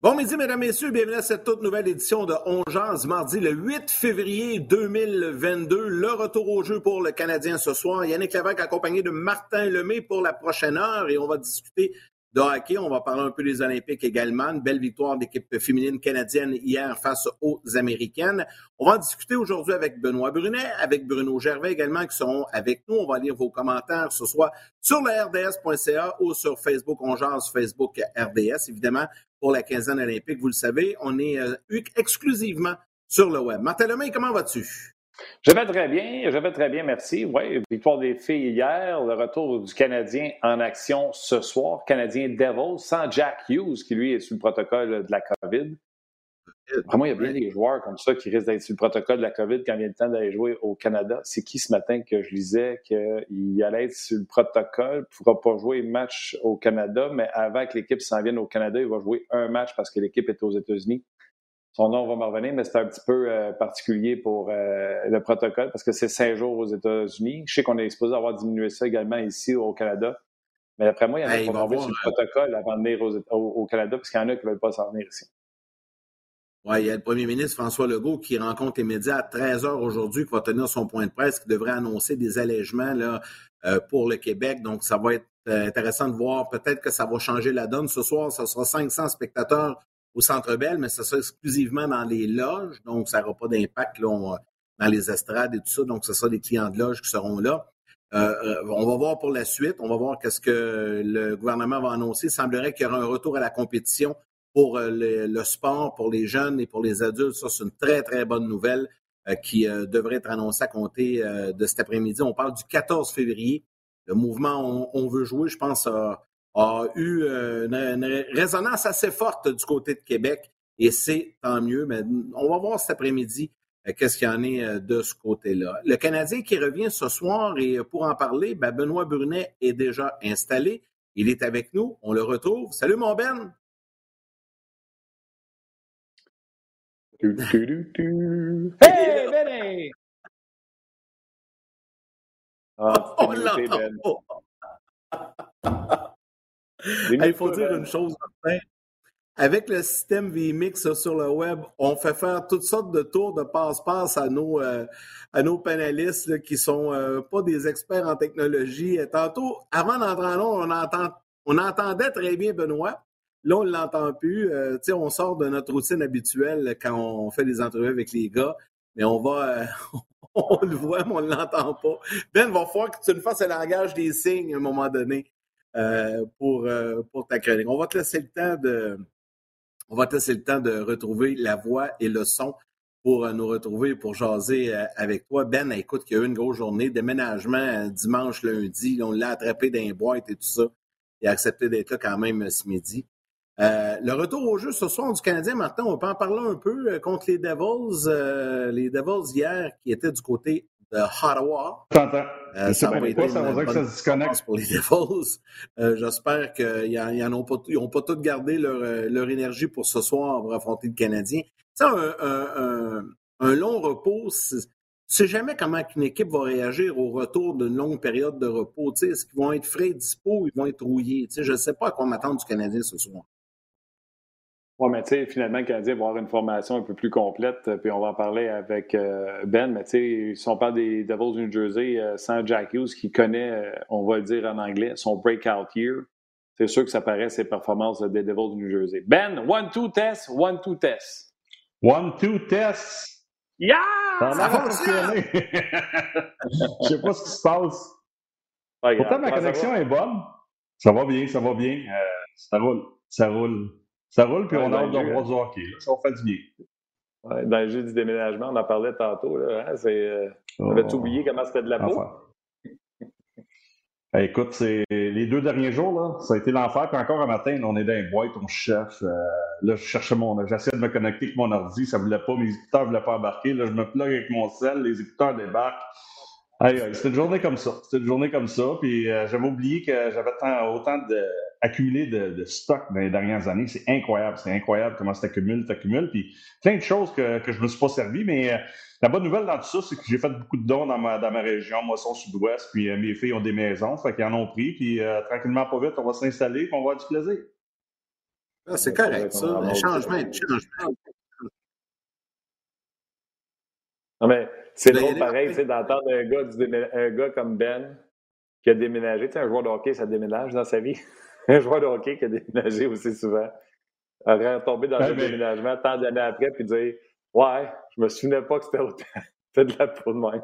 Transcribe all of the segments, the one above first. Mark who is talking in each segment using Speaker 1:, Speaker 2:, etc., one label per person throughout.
Speaker 1: Bon midi, mesdames, messieurs, bienvenue à cette toute nouvelle édition de On mardi le 8 février 2022. Le retour au jeu pour le Canadien ce soir. Yannick Lévesque accompagné de Martin Lemay pour la prochaine heure et on va discuter de hockey. On va parler un peu des Olympiques également. Une belle victoire d'équipe féminine canadienne hier face aux Américaines. On va discuter aujourd'hui avec Benoît Brunet, avec Bruno Gervais également qui seront avec nous. On va lire vos commentaires ce soir sur le RDS.ca ou sur Facebook. On jase Facebook RDS, évidemment, pour la quinzaine olympique. Vous le savez, on est euh, exclusivement sur le web. Martin Lemay, comment vas-tu?
Speaker 2: Je vais très bien, je vais très bien, merci. Oui, victoire des filles hier, le retour du Canadien en action ce soir, Canadien Devils, sans Jack Hughes, qui lui est sous le protocole de la COVID. Vraiment, il y a bien des joueurs comme ça qui risquent d'être sur le protocole de la COVID quand vient le temps d'aller jouer au Canada. C'est qui ce matin que je lisais qu'il allait être sur le protocole, ne pourra pas jouer match au Canada, mais avant que l'équipe s'en vienne au Canada, il va jouer un match parce que l'équipe est aux États-Unis son nom va me revenir, mais c'est un petit peu euh, particulier pour euh, le protocole parce que c'est cinq jours aux États-Unis. Je sais qu'on est exposé à avoir diminué ça également ici au Canada. Mais d'après moi, il y en a qui vont sur le protocole avant de venir au, Canada parce qu'il y en a qui ne veulent pas s'en venir ici.
Speaker 1: Il y a le premier ministre François Legault qui rencontre les médias à 13 heures aujourd'hui, qui va tenir son point de presse, qui devrait annoncer des allègements euh, pour le Québec. Donc, ça va être intéressant de voir. Peut-être que ça va changer la donne. Ce soir, ce sera 500 spectateurs au Centre Bell, mais ça sera exclusivement dans les loges, donc ça n'aura pas d'impact dans les estrades et tout ça. Donc, ce sera des clients de loge qui seront là. Euh, euh, on va voir pour la suite. On va voir qu'est-ce que le gouvernement va annoncer. Il semblerait qu'il y aura un retour à la compétition pour euh, le, sport, pour les jeunes et pour les adultes. Ça, c'est une très, très bonne nouvelle qui devrait être annoncée à compter de cet après-midi. On parle du 14 février. Le mouvement on, veut jouer, je pense, a, eu euh, une, résonance assez forte du côté de Québec et c'est tant mieux. Mais on va voir cet après-midi euh, qu'est-ce qu'il y en est euh, de ce côté-là. Le Canadien qui revient ce soir et pour en parler, ben, Benoît Brunet est déjà installé. Il est avec nous. On le retrouve. Salut mon Ben.
Speaker 2: Hey, Benny!
Speaker 1: Ah, on l'entend ben. Il faut dire une chose, Martin. Avec le système VMix sur le web, on fait faire toutes sortes de tours de passe-passe à nos, euh, à nos panélistes qui sont euh, pas des experts en technologie. tantôt, avant d'entrer en long, on, entend, on entendait très bien Benoît. Là, on ne l'entend plus. Euh, on sort de notre routine habituelle quand on fait des entrevues avec les gars, mais on va, on le voit, mais on ne l'entend pas. Ben, va falloir que tu nous fasses le langage des signes à un moment donné. Euh, pour, euh, ta chronique. On va te laisser le temps de. De retrouver la voix et le son pour euh, nous retrouver, pour jaser avec toi. Ben, écoute, il y a eu une grosse journée, déménagement dimanche, lundi. On l'a attrapé dans les et tout ça. Il a accepté d'être là quand même ce midi. Le retour au jeu ce soir du Canadien, Martin, on peut en parler un peu contre les Devils. les Devils hier qui étaient du côté de Ottawa.
Speaker 3: Euh, ça va être ça va que ça se.
Speaker 1: Pour les Devils. Euh, J'espère qu'ils n'ont pas, ont pas tout gardé leur, euh, leur, énergie pour ce soir pour affronter le Canadien. Tu un, un, long repos, c'est jamais comment une équipe va réagir au retour d'une longue période de repos. Est-ce qu'ils vont être frais, dispo, ils vont être rouillés? je ne sais pas à quoi m'attendre du Canadien ce soir.
Speaker 2: Oui, mais tu sais, finalement, le Canadien va avoir une formation un peu plus complète, euh, puis on va en parler avec euh, Ben, mais tu sais, si on parle des Devils du New Jersey, euh, sans Jack Hughes, qui connaît, on va le dire en anglais, son breakout year, c'est sûr que ça paraît ses performances des Devils du New Jersey. Ben, one-two test, one-two test.
Speaker 3: One-two test.
Speaker 2: Yeah!
Speaker 3: Ça a fonctionné. Je sais pas ce qui se passe. Pourtant, ma connexion est bonne. Ça va bien, ça va bien. ça roule, ça roule. Ça roule, puis on a hâte de revoir du hockey. Ça va faire du bien.
Speaker 2: dans le jeu du déménagement, on en parlait tantôt. Là, hein, euh, on avait oh. oublié comment c'était de la peau?
Speaker 3: Ben, écoute, c'est les deux derniers jours, là, ça a été l'enfer. Puis encore un matin, on est dans une boîte, on cherche. Euh, là, je cherchais mon. J'essayais de me connecter avec mon ordi, ça ne voulait pas, mes écouteurs ne voulaient pas embarquer. Là, je me plug avec mon sel, les écouteurs débarquent. c'était une journée comme ça. C'était une journée comme ça. Puis euh, j'avais oublié que j'avais autant de, accumulé de, stock dans les dernières années. C'est incroyable. C'est incroyable comment ça t'accumule, t'accumule. Puis plein de choses que, que je ne me suis pas servi. Mais euh, la bonne nouvelle dans tout ça, c'est que j'ai fait beaucoup de dons dans ma, dans ma région, Moisson Sud-Ouest. Puis euh, mes filles ont des maisons. Fait qu'ils en ont pris. Puis tranquillement, pas vite, on va s'installer et on va avoir du plaisir.
Speaker 1: Ah, c'est correct, ça. Un changement, un changement.
Speaker 2: Non, mais c'est drôle pareil, d'entendre un gars, un gars comme Ben qui a déménagé. Tu sais, un joueur de hockey, ça déménage dans sa vie. un joueur de hockey qui a déménagé aussi souvent. Aurait retombé dans un déménagement tant d'années après puis dire Ouais, je me souvenais pas que c'était autant. C'était de la peau de même.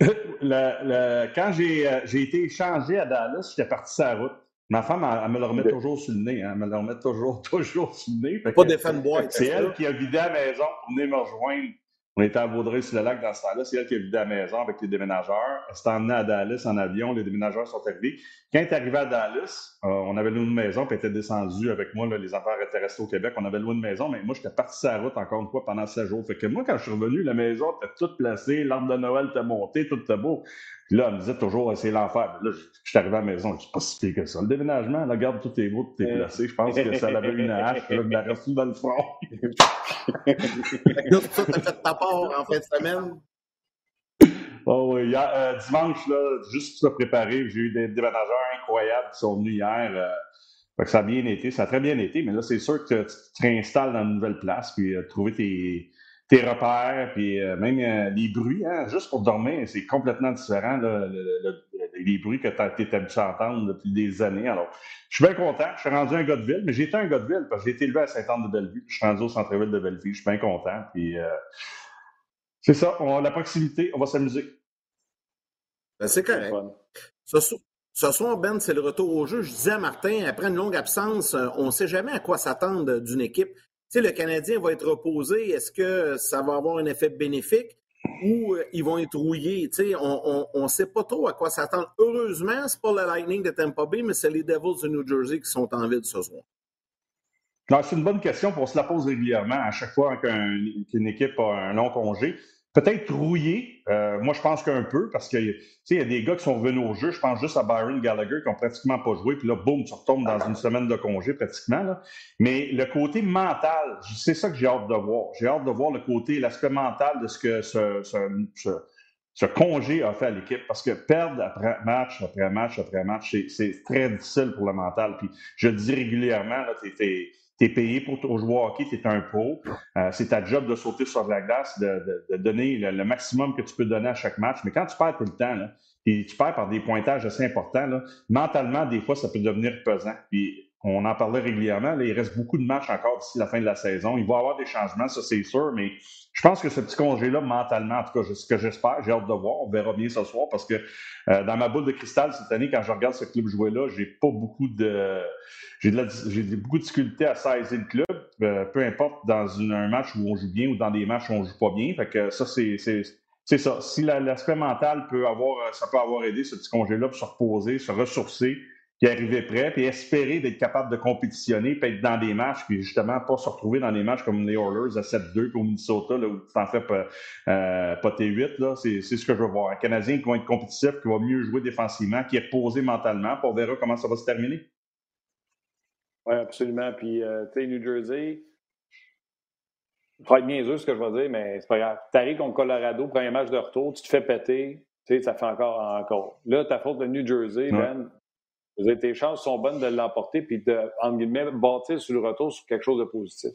Speaker 3: le, quand euh, j'ai été échangé à Dallas, j'étais parti sur la route. Ma femme, elle, me le remet toujours sur le nez. Hein. Elle me le remet toujours, toujours sur le nez.
Speaker 1: Pas des fans boîte.
Speaker 3: C'est elle qui a vidé la maison pour venir me rejoindre on était à Vaudreuil-sur-le-Lac dans ce temps-là. C'est elle qui a vidé la maison avec les déménageurs. Elle s'est emmenée à Dallas en avion. Les déménageurs sont arrivés. Quand elle est arrivée à Dallas, euh, on avait loué une maison, puis elle était descendue avec moi. les enfants étaient restés au Québec. On avait loué une maison, mais moi, j'étais parti sur la route encore une fois pendant 7 jours. Fait que moi, quand je suis revenu, la maison était toute placée, l'arbre de Noël était monté, tout était beau. Puis là, elle me disait toujours, c'est l'enfer. Là, je suis arrivé à la maison, je suis pas si pire que ça. Le déménagement, là, regarde, tout est beau, tout est placé. Je pense que ça avait une hache, là, il a reçu dans le front.
Speaker 1: là, ça, t'as fait ta part en fin de semaine?
Speaker 3: Oh oui, hier, euh, dimanche, là, juste pour se préparer, j'ai eu des déménageurs incroyables qui sont venus hier. Euh, ça a bien été, ça a très bien été, mais là, c'est sûr que tu te réinstalles dans une nouvelle place, puis euh, trouver tes, tes repères, puis même les bruits, hein, juste pour dormir, c'est complètement différent, là, les bruits que tu as été habitué à entendre depuis des années. Alors, je suis bien content, je suis rendu un gars de ville, mais j'ai été un gars de ville parce que j'ai été élevé à Saint-Anne-de-Bellevue, je suis rendu au centre-ville de Bellevue, je suis bien content, puis c'est ça, on a la proximité, on va s'amuser.
Speaker 1: Ben, c'est correct. Ce, soir, Ben, c'est le retour au jeu. Je disais à Martin, après une longue absence, euh, on ne sait jamais à quoi s'attendre d'une équipe. Sais, le Canadien va être reposé. Est-ce que ça va avoir un effet bénéfique ou euh, ils vont être rouillés? Tu sais, on ne sait pas trop à quoi s'attendre. Heureusement, c'est pas le Lightning de Tampa Bay, mais c'est les Devils de New Jersey qui sont en ville ce soir.
Speaker 3: C'est une bonne question, on se la pose régulièrement à chaque fois qu'une équipe a un long congé. Peut-être rouillé, euh, moi je pense qu'un peu, parce que il y a des gars qui sont revenus au jeu. Je pense juste à Byron Gallagher qui n'ont pratiquement pas joué, puis là, boum, tu retombes dans une semaine de congé pratiquement. Mais le côté mental, c'est ça que j'ai hâte de voir. J'ai hâte de voir le côté, l'aspect mental de ce que ce, ce, congé a fait à l'équipe. Parce que perdre après match, après match, après match, c'est très difficile pour le mental. Puis je le dis régulièrement, tu tu es payé pour jouer au hockey, tu es un pro. Euh, c'est ta job de sauter sur la glace, de, donner le, maximum que tu peux donner à chaque match. Mais quand tu perds tout le temps, là, et tu perds par des pointages assez importants, là, mentalement, des fois, ça peut devenir pesant. Puis on en parlait régulièrement. Il reste beaucoup de matchs encore d'ici la fin de la saison. Il va y avoir des changements, ça c'est sûr, mais je pense que ce petit congé-là, mentalement, en tout cas, ce que j'espère, j'ai hâte de voir. On verra bien ce soir parce que euh, dans ma boule de cristal cette année, quand je regarde ce club jouer-là, j'ai pas beaucoup de. J'ai beaucoup de difficultés à saisir le club, euh, peu importe dans un match où on joue bien ou dans des matchs où on joue pas bien. Fait que ça, c'est. C'est ça. Si l'aspect mental peut avoir, ça peut avoir aidé ce petit congé-là pour se reposer, se ressourcer, puis arriver prêt, puis espérer d'être capable de compétitionner, puis être dans des matchs, puis justement pas se retrouver dans des matchs comme les Oilers à 7-2, puis au Minnesota, là, où tu t'en fais pas, euh, pas T8, là, c'est, ce que je veux voir. Un Canadien qui va être compétitif, qui va mieux jouer défensivement, qui est posé mentalement, puis on verra comment ça va se terminer.
Speaker 2: Oui, absolument. Puis, euh, tu sais, New Jersey, ça va être niaiseux ce que je vais dire, mais c'est pas grave. T'arrives contre Colorado, premier match de retour, tu te fais péter, tu sais, ça fait encore encore. Là, ta faute de New Jersey, Ben, tes chances sont bonnes de l'emporter puis de, guillemets, bâtir sur le retour sur quelque chose de positif.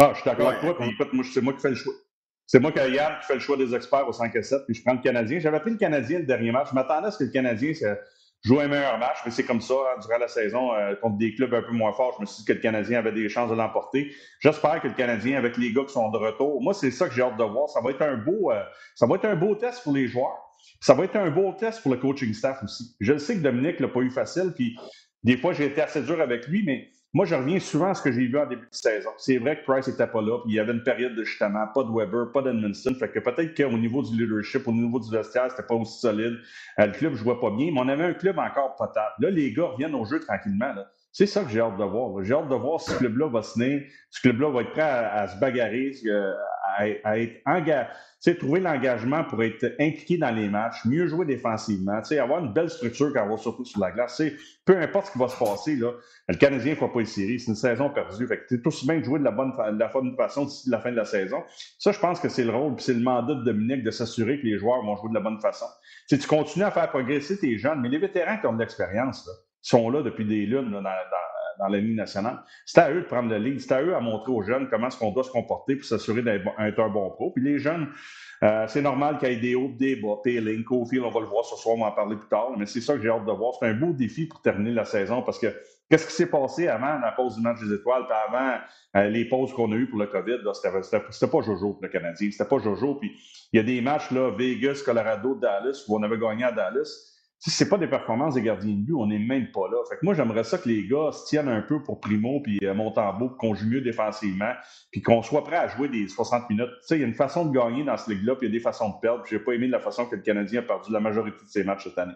Speaker 3: Ah, je suis d'accord avec toi. écoute, moi, c'est moi qui fais le choix. C'est moi qui, Yann, qui fait le choix des experts au 5 et 7, puis je prends le Canadien. J'avais pris le Canadien le dernier match. Je m'attendais à ce que le Canadien joue un meilleur match, mais c'est comme ça, hein, durant la saison, euh, contre des clubs un peu moins forts. Je me suis dit que le Canadien avait des chances de l'emporter. J'espère que le Canadien, avec les gars qui sont de retour, moi, c'est ça que j'ai hâte de voir. Ça va être un beau, euh, ça va être un beau test pour les joueurs. Ça va être un beau test pour le coaching staff aussi. Je sais que Dominique l'a pas eu facile, puis des fois, j'ai été assez dur avec lui, mais moi, je reviens souvent à ce que j'ai vu en début de saison. C'est vrai que Price n'était pas là, puis il y avait une période de justement, pas de Weber, pas d'Edmondson. Fait que peut-être qu'au niveau du leadership, au niveau du vestiaire, c'était pas aussi solide. Euh, le club ne jouait pas bien, mais on avait un club encore potable. Là, les gars reviennent au jeu tranquillement. C'est ça que j'ai hâte de voir. J'ai hâte de voir si ce club-là va se tenir, ce club-là va être prêt à, se bagarrer, à, être engagé, trouver l'engagement pour être impliqué dans les matchs, mieux jouer défensivement, avoir une belle structure quand on va surtout sur la glace. peu importe ce qui va se passer, le Canadien ne fera pas une série. C'est une saison perdue. Fait que tout aussi bien de jouer de la bonne, de la bonne façon d'ici la fin de la saison. Ça, je pense que c'est le rôle, c'est le mandat de Dominique de s'assurer que les joueurs vont jouer de la bonne façon. tu continues à faire progresser tes jeunes, mais les vétérans qui ont de l'expérience, sont là depuis des lunes la Ligue nationale. C'est à eux de prendre le lead. C'est à eux à montrer aux jeunes comment est-ce qu'on doit se comporter pour s'assurer d'être un bon pro. Puis les jeunes, euh, c'est normal qu'il y ait des hauts, des bas. Payling, Cofield, on va le voir ce soir, on va en parler plus tard. Mais c'est ça que j'ai hâte de voir. C'est un beau défi pour terminer la saison parce que qu'est-ce qui s'est passé avant la pause du match des étoiles, puis avant euh, les pauses qu'on a eues pour le COVID, c'était pas Jojo pour le Canadien. C'était pas Jojo. Puis il y a des matchs, là, Vegas, Colorado, Dallas, où on avait gagné à Dallas c'est pas des performances des gardiens de but, on n'est même pas là. Fait que moi, j'aimerais ça que les gars se tiennent un peu pour Primo puis euh, Montembeau, qu'on joue mieux défensivement, puis qu'on soit prêt à jouer des 60 minutes. Tu sais, il y a une façon de gagner dans ce ligue-là, puis il y a des façons de perdre. J'ai pas aimé la façon que le Canadien a perdu la majorité de ses matchs cette année.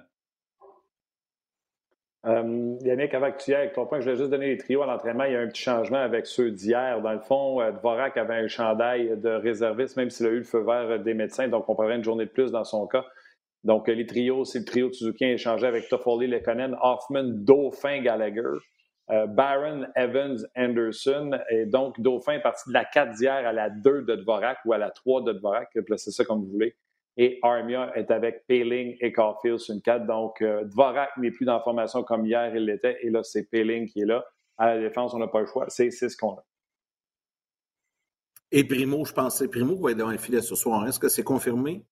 Speaker 2: Euh, Yannick, avant que tu avec ton point, je voulais juste donner les trios à l'entraînement. Il y a un petit changement avec ceux d'hier. Dans le fond, euh, Dvorak avait un chandail de réserviste, même s'il a eu le feu vert des médecins, donc on prendrait une journée de plus dans son cas. Donc, les trios, c'est le trio de Suzuki échangé avec Toffoli, Lekonen, Hoffman, Dauphin, Gallagher, euh, Baron, Evans, Anderson. Et donc, Dauphin est parti de la 4 d'hier à la 2 de Dvorak ou à la 3 de Dvorak. Placez ça comme vous voulez. Et Armia est avec Payling et Caulfield sur une 4. Donc, euh, Dvorak n'est plus dans la formation comme hier il l'était. Et là, c'est Payling qui est là. À la défense, on n'a pas le choix. C'est ce qu'on a.
Speaker 1: Et Primo, je pensais, Primo va être dans le filet ce soir. Est-ce que c'est confirmé?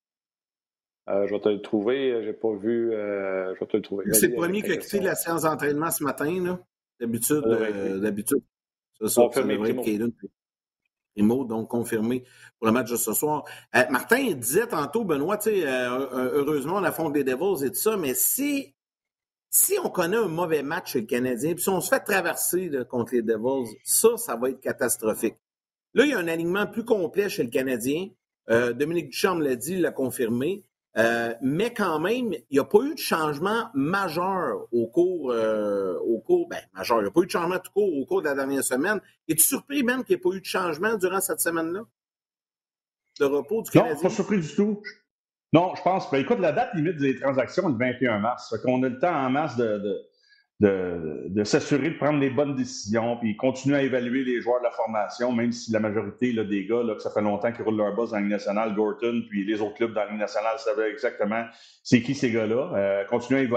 Speaker 2: Euh, je vais te le trouver. J'ai pas vu. Euh, je vais te le trouver.
Speaker 1: C'est le premier qui a quitté la séance d'entraînement ce matin. D'habitude, euh, d'habitude. C'est ça. Confirmé, Primo. Donc confirmé pour le match de ce soir. Martin disait tantôt, Benoît, heureusement, on affronte des Devils et tout ça, mais si, si on connaît un mauvais match chez le Canadien, puis si on se fait traverser contre les Devils, ça, ça va être catastrophique. Là, il y a un alignement plus complet chez le Canadien. Dominique Duchamp l'a dit, il l'a confirmé. Euh, mais quand même, il n'y a pas eu de changement majeur au cours, euh, au cours, ben, majeur, il n'y a pas eu de changement tout court au cours de la dernière semaine. Es-tu surpris même qu'il n'y ait pas eu de changement durant cette semaine-là? De repos du Canadien?
Speaker 3: Non, pas surpris du tout. Non, je pense. Ben, écoute, la date limite des transactions est le 21 mars. Fait qu'on a le temps en masse de de, s'assurer de prendre les bonnes décisions, puis continuer à évaluer les joueurs de la formation, même si la majorité là, des gars, là, que ça fait longtemps qu'ils roulent leur boss dans la Ligue nationale, Gorton, puis les autres clubs dans la Ligue nationale savaient exactement c'est qui ces gars-là. Euh, continuer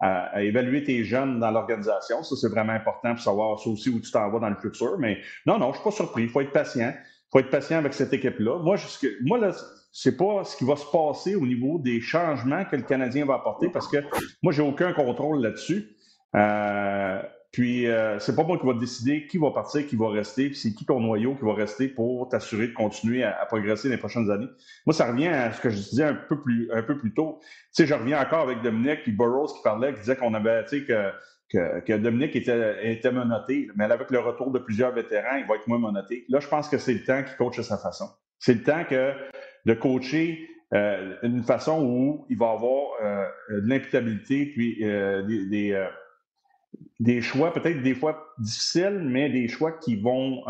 Speaker 3: à, évaluer tes jeunes dans l'organisation, ça c'est vraiment important pour savoir ça aussi où tu t'en vas dans le futur. Mais non, non, je suis pas surpris. Il faut être patient. Faut être patient avec cette équipe-là. Moi, jusque, moi là, c'est pas ce qui va se passer au niveau des changements que le Canadien va apporter parce que moi, j'ai aucun contrôle là-dessus. Euh, puis, euh, c'est pas moi qui va décider qui va partir, qui va rester, puis c'est qui ton noyau qui va rester pour t'assurer de continuer à, progresser les prochaines années. Moi, ça revient à ce que je disais un peu plus, un peu plus tôt. Tu sais, je reviens encore avec Dominique puis Burroughs qui parlait, qui disait qu'on avait, tu sais, que, que, que, Dominique était, était menotté, mais avec le retour de plusieurs vétérans, il va être moins menotté. Là, je pense que c'est le temps qu'il coach à sa façon. C'est le temps que de coacher euh, d'une façon où il va avoir euh, de l'imputabilité, puis euh, des, euh, des, choix peut-être des fois difficiles, mais des choix qui vont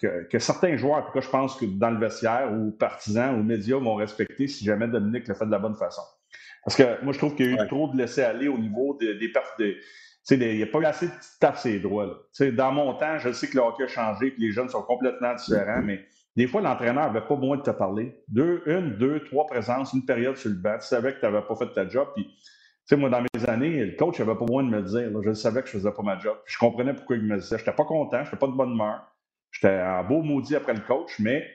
Speaker 3: que, que, certains joueurs, en tout cas, je pense que dans le vestiaire ou partisans ou médias vont respecter si jamais Dominique le fait de la bonne façon. Parce que moi, je trouve qu'il y a eu trop de laisser-aller au niveau des, des, des il n'y a pas assez de taper ses droits. Là. Dans mon temps, je sais que le hockey a changé, que les jeunes sont complètement différents, mais des fois, l'entraîneur n'avait pas besoin de te parler. Deux, une, deux, trois présences, une période sur le banc. Tu savais que tu n'avais pas fait ta job. Moi, dans mes années, le coach n'avait pas besoin de me dire. Je savais que je ne faisais pas ma job. je comprenais pourquoi il me disait. Je n'étais pas content, je n'étais pas de bonne humeur. J'étais en beau maudit après le coach, mais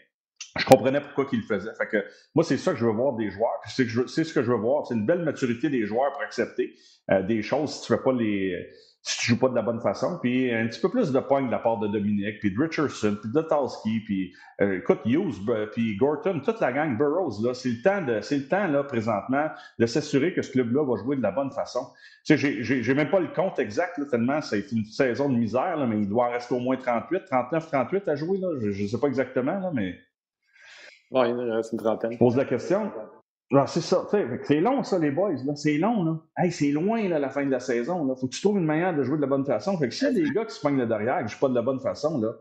Speaker 3: je comprenais pourquoi il le faisait. Fait que moi, c'est ça que je veux voir des joueurs. C'est ce que je veux voir. C'est une belle maturité des joueurs pour accepter euh, des choses si tu fais pas les si tu joues pas de la bonne façon. Puis un petit peu plus de points de la part de Dominique, puis de Richardson, puis de Talski, puis euh, écoute, Hughes, puis Gorton, toute la gang Burroughs, là, c'est le temps, de, c'est le temps là, présentement, de s'assurer que ce club-là va jouer de la bonne façon. Tu sais, j'ai, même pas le compte exact, tellement c'est une saison de misère, mais il doit rester au moins 38, 39, 38 à jouer. Là. Je ne sais pas exactement, là, mais.
Speaker 2: Oui, il reste une trentaine.
Speaker 3: Je pose la question. C'est ça. C'est long, ça, les boys. C'est long. Là. Hey, c'est loin, là, la fin de la saison. Il faut que tu trouves une manière de jouer de la bonne façon. Fait que s'il y a des gars qui se pognent le derrière, qui ne jouent pas de la bonne façon, là,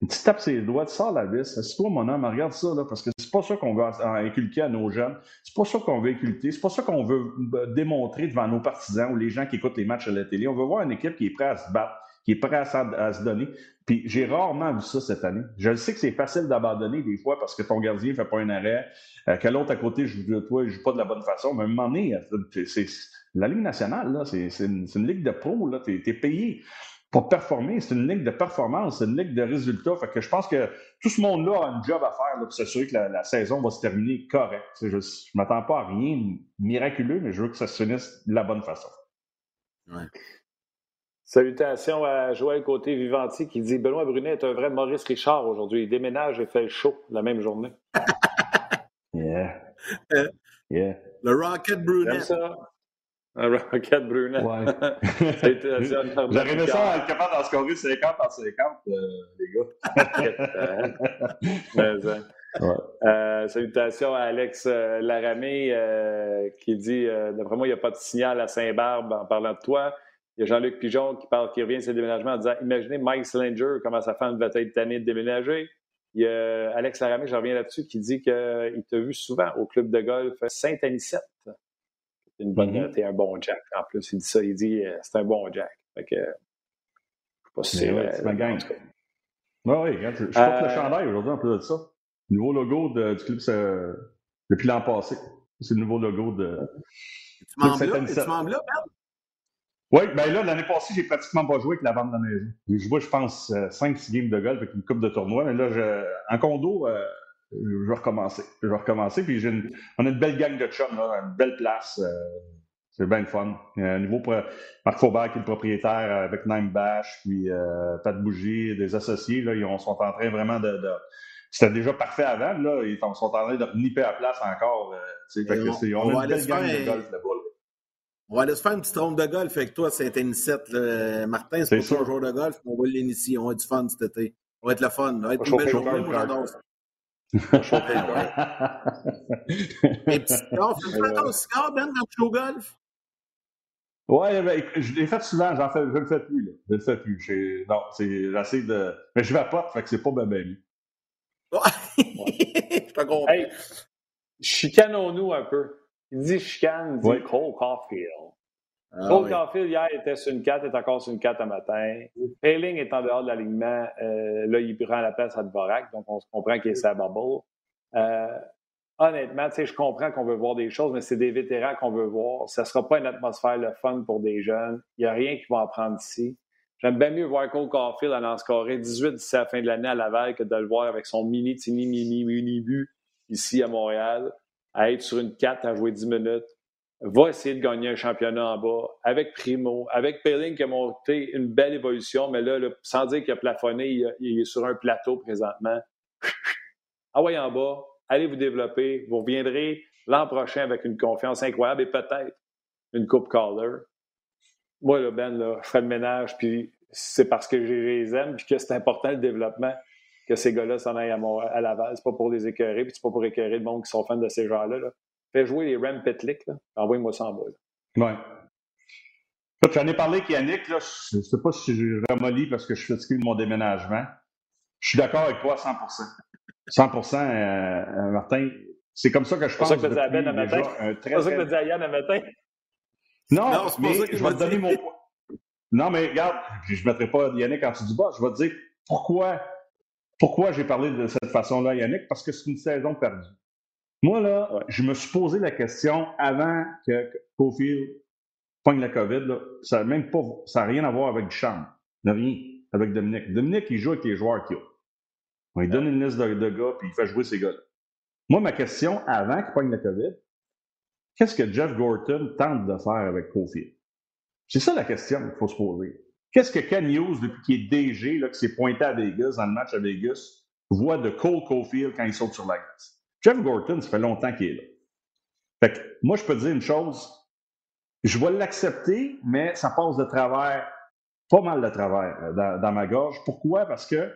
Speaker 3: Tu tapes ses doigts, tu sors la vis. C'est toi, mon homme, regarde ça, là, parce que c'est pas ça qu'on veut inculquer à nos jeunes. C'est pas ça qu'on veut inculquer. C'est pas ça qu'on veut euh, démontrer devant nos partisans ou les gens qui écoutent les matchs à la télé. On veut voir une équipe qui est prête à se battre, qui est prête à, se donner. Puis j'ai rarement vu ça cette année. Je sais que c'est facile d'abandonner des fois parce que ton gardien fait pas un arrêt, euh, que l'autre à côté joue de toi, il joue pas de la bonne façon. Mais à un moment donné, c'est, la Ligue nationale, là, c'est, une, ligue de pro. Tu es payé pour performer. C'est une ligue de performance, c'est une ligue de résultats. Fait que je pense que tout ce monde-là a un job à faire pour s'assurer que la, saison va se terminer correct. Je ne m'attends pas à rien miraculeux, mais je veux que ça se finisse de la bonne façon.
Speaker 2: Salutations à Joël Côté-Vivanti qui dit Benoît Brunet est un vrai Maurice Richard aujourd'hui. Il déménage et fait le show la même journée.
Speaker 3: yeah. Euh, yeah.
Speaker 1: Le Rocket Brunet.
Speaker 2: Un Rocket Brunet.
Speaker 3: Ouais. J'arrivais ça à être capable d'en scorer 50 en 50, euh, les
Speaker 2: gars. Hein. ouais. euh, salutations à Alex euh, Laramé euh, qui dit D'après moi, il n'y a pas de signal à Saint-Barbe en parlant de toi. Il y a Jean-Luc Pigeon qui parle qui revient de ses déménagements en disant Imaginez Mike Slinger comment sa femme devait être tannée de déménager. Il y a Alex Laramé, je reviens là-dessus, qui dit qu'il t'a vu souvent au club de golf Saint-Anicette une bonne mm-hmm. T'es un bon Jack. En plus, il dit ça, il dit euh, c'est un bon Jack. Fait que, je sais pas si c'est.
Speaker 3: c'est ma gang. Oui, oui, je, je porte le euh, chandail aujourd'hui en plus de ça. Le nouveau logo de, du club depuis l'an passé. C'est le nouveau logo de.
Speaker 1: Tu m'en là, là,
Speaker 3: Oui, ben là, l'année passée, j'ai pratiquement pas joué avec la bande de la maison. J'ai joué, je pense, 5-6 games de golf avec une coupe de tournoi, mais là, je, en condo, euh, je vais recommencer. Je vais recommencer. Puis une, on a une belle gang de chums, là, une belle place. Euh, c'est bien le fun. Un nouveau Marc Faubert qui est le propriétaire euh, avec Nine Bash, puis euh, Pat Bougie, des associés, là, ils sont en train vraiment de. C'était déjà parfait avant, là. Ils sont en train de nipper à place encore. on,
Speaker 1: a une belle gang de golf là-bas. On va aller se faire une petite ronde de golf avec toi, c'est Anicette. Martin, c'est pas un joueur de golf, on va l'initier. On va être du fun cet été. On va être le fun. On va être une belle journée. J'adore ça. Les petits cigares, fais ton cigare, Ben, quand tu joues au golf?
Speaker 3: Ouais, ben, je l'ai fait souvent, j'en fais, je le fais plus, là. Je le fais plus. Non, c'est, j'essaie de. Mais je vais pas, fait que c'est pas ma belle.
Speaker 1: Ouais. je te comprends. Hey,
Speaker 2: chicanons-nous un peu. Il dit chicane, il dit Cole Caulfield. Ah, Cole Caulfield, hier, était sur une 4, est encore sur une 4 un matin. Payling est en dehors de l'alignement. Euh, là, il prend la place à Dvorak, donc on se comprend qu'il est sa bubble. Euh, honnêtement, je comprends qu'on veut voir des choses, mais c'est des vétérans qu'on veut voir. Ça ne sera pas une atmosphère le fun pour des jeunes. Il n'y a rien qui va en prendre ici. J'aime bien mieux voir Cole Caulfield en scorer 18 d'ici la fin de l'année à Laval que de le voir avec son mini, tini, mini, mini but ici à Montréal, à être sur une 4 à jouer 10 minutes va essayer de gagner un championnat en bas avec Primo, avec Pelling qui a monté une belle évolution, mais là, sans dire qu'il a plafonné, il, est sur un plateau présentement. ah ouais, en bas, allez vous développer, vous reviendrez l'an prochain avec une confiance incroyable et peut-être une Coupe Caller. Moi, là, Ben, là, je fais le ménage, puis c'est parce que je les aime, puis que c'est important le développement que ces gars-là s'en aillent à, à Laval. C'est pas pour les écœurer, puis c'est pas pour écœurer le monde qui sont fans de ces gens-là. Là. Fais jouer les Rem Petlik, envoie-moi ça en bas.
Speaker 3: Oui. J'en ai parlé avec Yannick, là, je ne sais pas si je ramollis parce que je suis fatigué de mon déménagement. Je suis d'accord avec toi à 100 100% euh, Martin. C'est comme ça que je pense.
Speaker 2: C'est ça que tu à Ben matin. C'est ça que tu à Yann à matin.
Speaker 3: Non, non mais je vais te donner mon point. Non, mais regarde, je ne mettrai pas Yannick en dessous du bas. Je vais te dire pourquoi, pourquoi j'ai parlé de cette façon-là, Yannick, parce que c'est une saison perdue. Moi, là, je me suis posé la question avant que Cofield pogne la COVID. ça n'a même pas, ça rien à voir avec du charme. Rien avec Dominique. Dominique, il joue avec les joueurs qu'il a. Il donne une liste de, gars puis il fait jouer ces gars-là. Moi, ma question avant qu'il pogne la COVID, qu'est-ce que Jeff Gorton tente de faire avec Cofield? C'est ça la question qu'il faut se poser. Qu'est-ce que Ken Hughes, depuis qu'il est DG, là, qui s'est pointé à Vegas, dans le match à Vegas, voit de Cole Cofield quand il saute sur la glace? Jeff Gorton, ça fait longtemps qu'il est là. Fait que moi, je peux te dire une chose. Je vais l'accepter, mais ça passe de travers, pas mal de travers euh, dans, ma gorge. Pourquoi? Parce que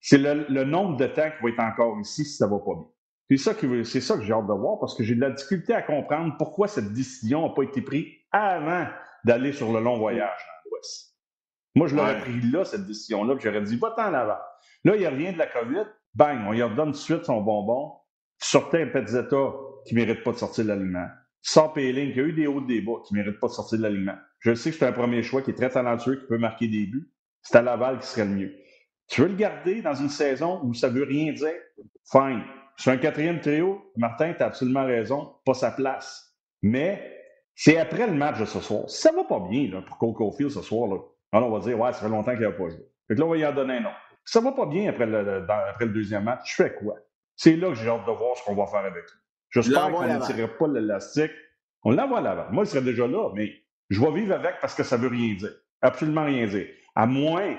Speaker 3: c'est le, nombre de temps qu'il va être encore ici si ça va pas bien. C'est ça, c'est ça que j'ai hâte de voir parce que j'ai de la difficulté à comprendre pourquoi cette décision n'a pas été prise avant d'aller sur le long voyage. Moi, je l'aurais pris là, cette décision-là, puis j'aurais dit, va-t'en Laval. Là, il revient de la COVID, bang, on lui redonne tout de suite son bonbon. Sortez un Petzetta qui ne mérite pas de sortir de l'alignement. Sort Péling, qui a eu des hauts des bas, qui ne mérite pas de sortir de l'alignement. Je sais que c'est un premier choix qui est très talentueux, qui peut marquer des buts. C'est à Laval qui serait le mieux. Tu veux le garder dans une saison où ça ne veut rien dire? Fine. Sur un quatrième trio, Martin, tu as absolument raison, pas sa place. Mais c'est après le match de ce soir. Ça va pas bien là, pour Cole Caulfield ce soir, là, alors on va dire Ouais, ça fait longtemps qu'il n'a pas joué. Fait que là, on va y en donner un nom. Ça va pas bien après le, après le deuxième match, je fais quoi? C'est là que j'ai hâte de voir ce qu'on va faire avec lui. J'espère qu'on ne tirerait pas l'élastique. On l'envoie à l'avant. Moi, il serait déjà là, mais je vais vivre avec parce que ça veut rien dire. Absolument rien dire. À moins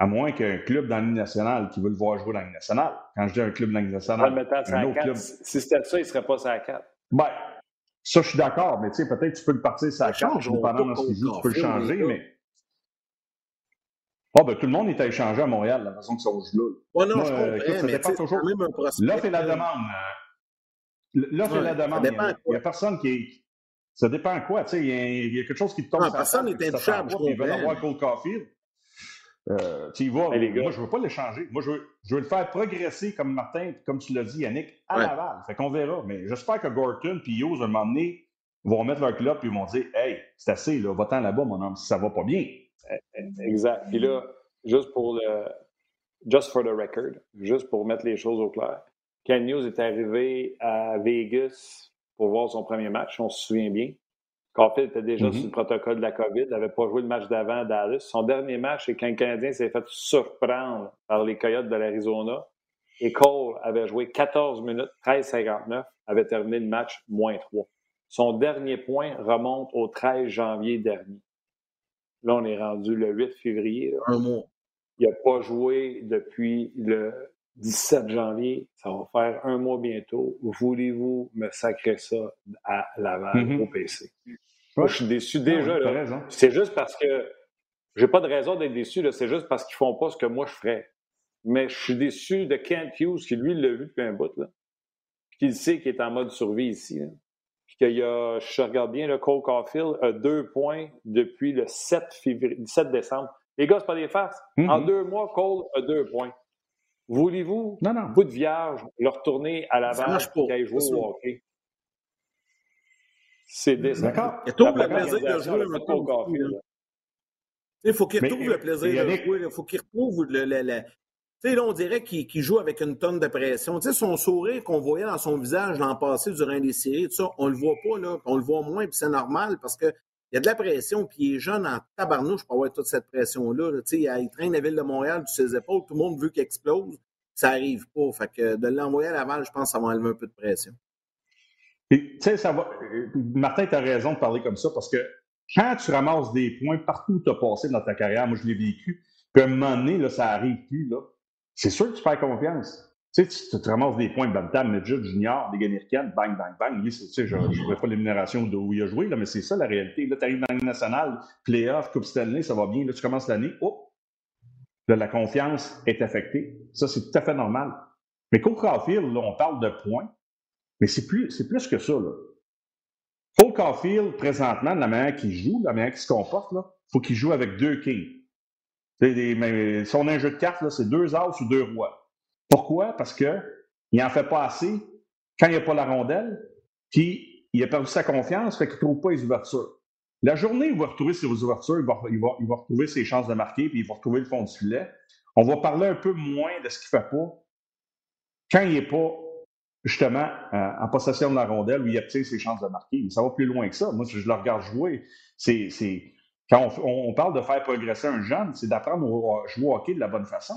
Speaker 3: à moins qu'un club dans l'Union nationale qui veut le voir jouer dans l'Union nationale. Quand je dis un club dans l'Union nationale,
Speaker 2: un autre club... Si c'était ça, il ne serait pas sur la 4.
Speaker 3: Ben, ça, je suis d'accord, mais tu sais, peut-être tu peux le partir sur la 4, dépendant de ce qu'il joue, tu peux le changer, mais... Ah, ben, tout le monde est à échanger à Montréal, la façon que ça joue là.
Speaker 1: Oui, non, je comprends, écoute, ça mais dépend toujours.
Speaker 3: L'offre et la demande. Euh, l'offre et la demande. Il n'y a, personne qui est... Ça dépend quoi, tu sais, il y, a quelque chose qui te tombe.
Speaker 1: Non, personne n'est intouchable,
Speaker 3: Ils veulent avoir Cole Caulfield. Euh, tu y vas. moi, je ne veux pas l'échanger. Moi, je veux, je veux, le faire progresser comme Martin, comme tu l'as dit, Yannick, à Laval. Fait qu'on verra. Mais j'espère que Gorton et Hughes, à un moment donné, vont mettre leur club et vont dire Hey, c'est assez, là, va-t'en là-bas, mon homme, si ça va pas bien.
Speaker 2: Exact. Puis là, juste pour le. Just for the record, juste pour mettre les choses au clair, Ken News est arrivé à Vegas pour voir son premier match, on se souvient bien. Caulfield était déjà mm-hmm. sur le protocole de la COVID, n'avait pas joué le match d'avant à Dallas. Son dernier match, c'est quand le Canadien s'est fait surprendre par les Coyotes de l'Arizona. Et Cole avait joué 14 minutes, 13-59, avait terminé le match moins 3. Son dernier point remonte au 13 janvier dernier. Là, on est rendu le 8 février.
Speaker 1: Un mois.
Speaker 2: Il n'a pas joué depuis le 17 janvier. Ça va faire un mois bientôt. Voulez-vous me sacrer ça à Laval mm-hmm. au PC? Moi, je suis déçu déjà. c'est juste parce que j'ai pas de raison d'être déçu. C'est juste parce qu'ils font pas ce que moi je ferais. Mais je suis déçu de Kent Hughes, qui lui l'a vu depuis un bout, là. Puis qu'il sait qu'il est en mode survie ici. Qu'il y a, je regarde bien, le Cole Caulfield a deux points depuis le 7, février, 7 décembre. Les gars, c'est pas des farces. En mm-hmm. deux mois, Cole a deux points. Voulez-vous,
Speaker 3: non, non.
Speaker 2: bout de vierge, le retourner à la vache pour qu'il joue au hockey? C'est
Speaker 1: D'accord. Il trouve le plaisir de jouer un peu. Il faut qu'il retrouve le plaisir de jouer. Il faut qu'il retrouve le. le, là, on dirait qu'il joue avec une tonne de pression. Son sourire qu'on voyait dans son visage l'an passé durant les séries, tout ça, on le voit pas, là. On le voit moins, puis c'est normal parce que il y a de la pression, puis il est jeune en tabarnouche pour avoir toute cette pression-là. Il traîne la ville de Montréal sur ses épaules, tout le monde veut qu'il explose. Ça arrive pas. Fait que de l'envoyer à Laval, je pense que ça va enlever un peu de pression.
Speaker 3: Tu ça va. Martin, tu as raison de parler comme ça parce que quand tu ramasses des points partout où tu as passé dans ta carrière, moi je l'ai vécu, puis à un moment donné, là, ça arrive plus, là. C'est sûr que tu perds confiance. Tu sais, tu, te ramasses des points de Bantam, Midget, Junior, des américaines, bang, bang, bang. tu sais, je ne vois pas l'énumération d'où il a joué, là, mais c'est ça la réalité. Là, tu arrives dans la nationale, playoff, Coupe Stanley, ça va bien. Là, tu commences l'année, oh, là, la confiance est affectée. Ça, c'est tout à fait normal. Mais qu'au Caulfield, là, on parle de points. Mais c'est plus, c'est plus que ça, là. Paul Caulfield, présentement, de la manière qu'il joue, de la manière qu'il se comporte, là, faut qu'il joue avec deux kings. Des, si on a un jeu de cartes, c'est deux as ou deux rois. Pourquoi? Parce que il en fait pas assez quand il n'y a pas la rondelle, puis il a perdu sa confiance, fait qu'il ne trouve pas les ouvertures. La journée il va retrouver ses ouvertures, il va, il va, il va retrouver ses chances de marquer, puis il va retrouver le fond du filet. On va parler un peu moins de ce qu'il ne fait pas quand il n'est pas justement euh, en possession de la rondelle où il obtient ses chances de marquer. ça va plus loin que ça. Moi, je le regarde jouer, c'est, quand on, parle de faire progresser un jeune, c'est d'apprendre à jouer au hockey de la bonne façon.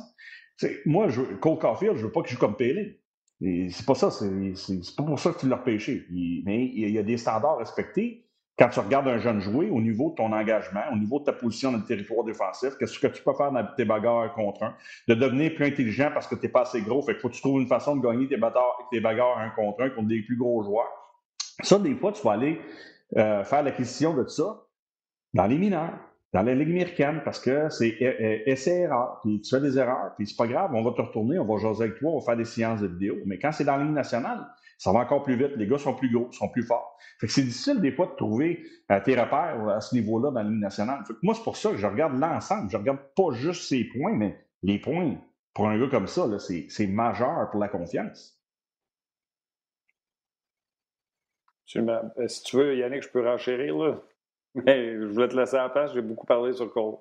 Speaker 3: moi, je, Cole Caulfield, je veux pas qu'il joue comme Pélé. C'est pas ça, c'est, pas pour ça que tu l'as repêché. mais il y a des standards respectés quand tu regardes un jeune jouer, au niveau de ton engagement, au niveau de ta position dans le territoire défensif, qu'est-ce que tu peux faire dans tes bagarres contre un, de devenir plus intelligent parce que tu n'es pas assez gros. Fait qu'il faut que tu trouves une façon de gagner tes, tes bagarres un contre un contre des plus gros joueurs. Ça, des fois, tu vas aller euh, faire l'acquisition de ça dans les mineurs, dans la Ligue américaine, parce que c'est essai-erreur, puis tu fais des erreurs, puis c'est pas grave, on va te retourner, on va jaser avec toi, on va faire des séances de vidéo. Mais quand c'est dans la Ligue nationale, Ça va encore plus vite. Les gars sont plus gros, sont plus forts. Fait que c'est difficile des fois de trouver euh, tes repères à ce niveau-là dans la Ligue nationale. Fait que moi, c'est pour ça que je regarde l'ensemble. Je regarde pas juste ses points, mais les points, pour un gars comme ça, c'est majeur pour la confiance.
Speaker 2: Euh, si tu veux, Yannick, je peux renchérir, là? Mais je voulais te laisser en place, j'ai beaucoup parlé sur Cole.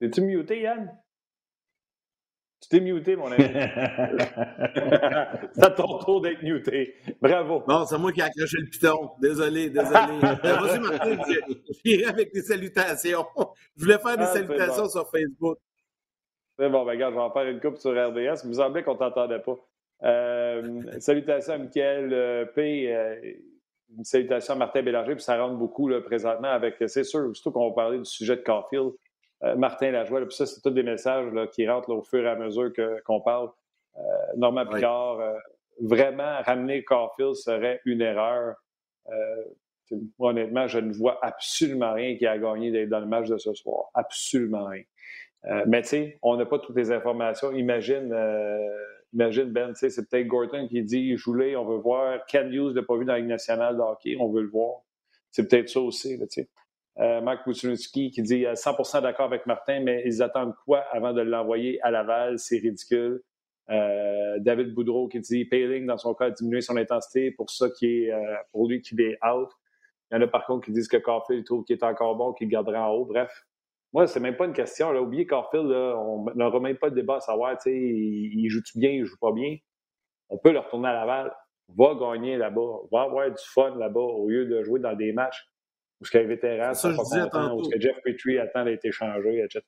Speaker 2: Es-tu muté, Yann? Tu t'es muté, mon ami. c'est à ton tour d'être muté. Bravo.
Speaker 1: Bon, c'est moi qui ai accroché le piton. Désolé, désolé. Euh, vas-y, Martin, j'irai avec des salutations. Je voulais faire des ah, salutations sur Facebook.
Speaker 2: C'est bon, ben regarde, je vais en faire une coupe sur RDS. Il me semblait qu'on ne t'entendait pas. Euh, salutations à Michael euh, P. une salutation à Martin Bélanger, puis ça rentre beaucoup là, présentement avec, c'est sûr, surtout qu'on va parler du sujet de Caulfield. Euh, Martin Lajoie. Puis ça, c'est tous des messages qui rentrent au fur et à mesure qu'on parle. Euh, Normand Picard, euh, vraiment ramener Caulfield serait une erreur. honnêtement, je ne vois absolument rien qui a gagné dans le match de ce soir. Absolument rien. mais tu sais, on n'a pas toutes les informations. Imagine, imagine Ben, c'est peut-être Gorton qui dit Joulet, on veut voir. Ken Hughes n'a pas vu dans la nationale de hockey, on veut le voir. C'est peut-être ça aussi. Euh, Marc Poutinski qui dit 100% d'accord avec Martin, mais ils attendent quoi avant de l'envoyer à Laval? C'est ridicule. Euh, David Boudreau qui dit Payling, dans son cas, a diminué son intensité pour ça qui est euh, pour lui qu'il est out. Il y en a par contre qui disent que Carfield trouve qu'il est encore bon, qu'il gardera en haut. Bref, moi, c'est même pas une question. Là. Oubliez Carfield, on ne remet pas de débat à savoir il, il joue-tu bien, il joue pas bien. On peut le retourner à Laval. Va gagner là-bas. Va avoir du fun là-bas au lieu de jouer dans des matchs où ce sont pas contents, où ce que Jeff Petrie attend d'être échangé, etc.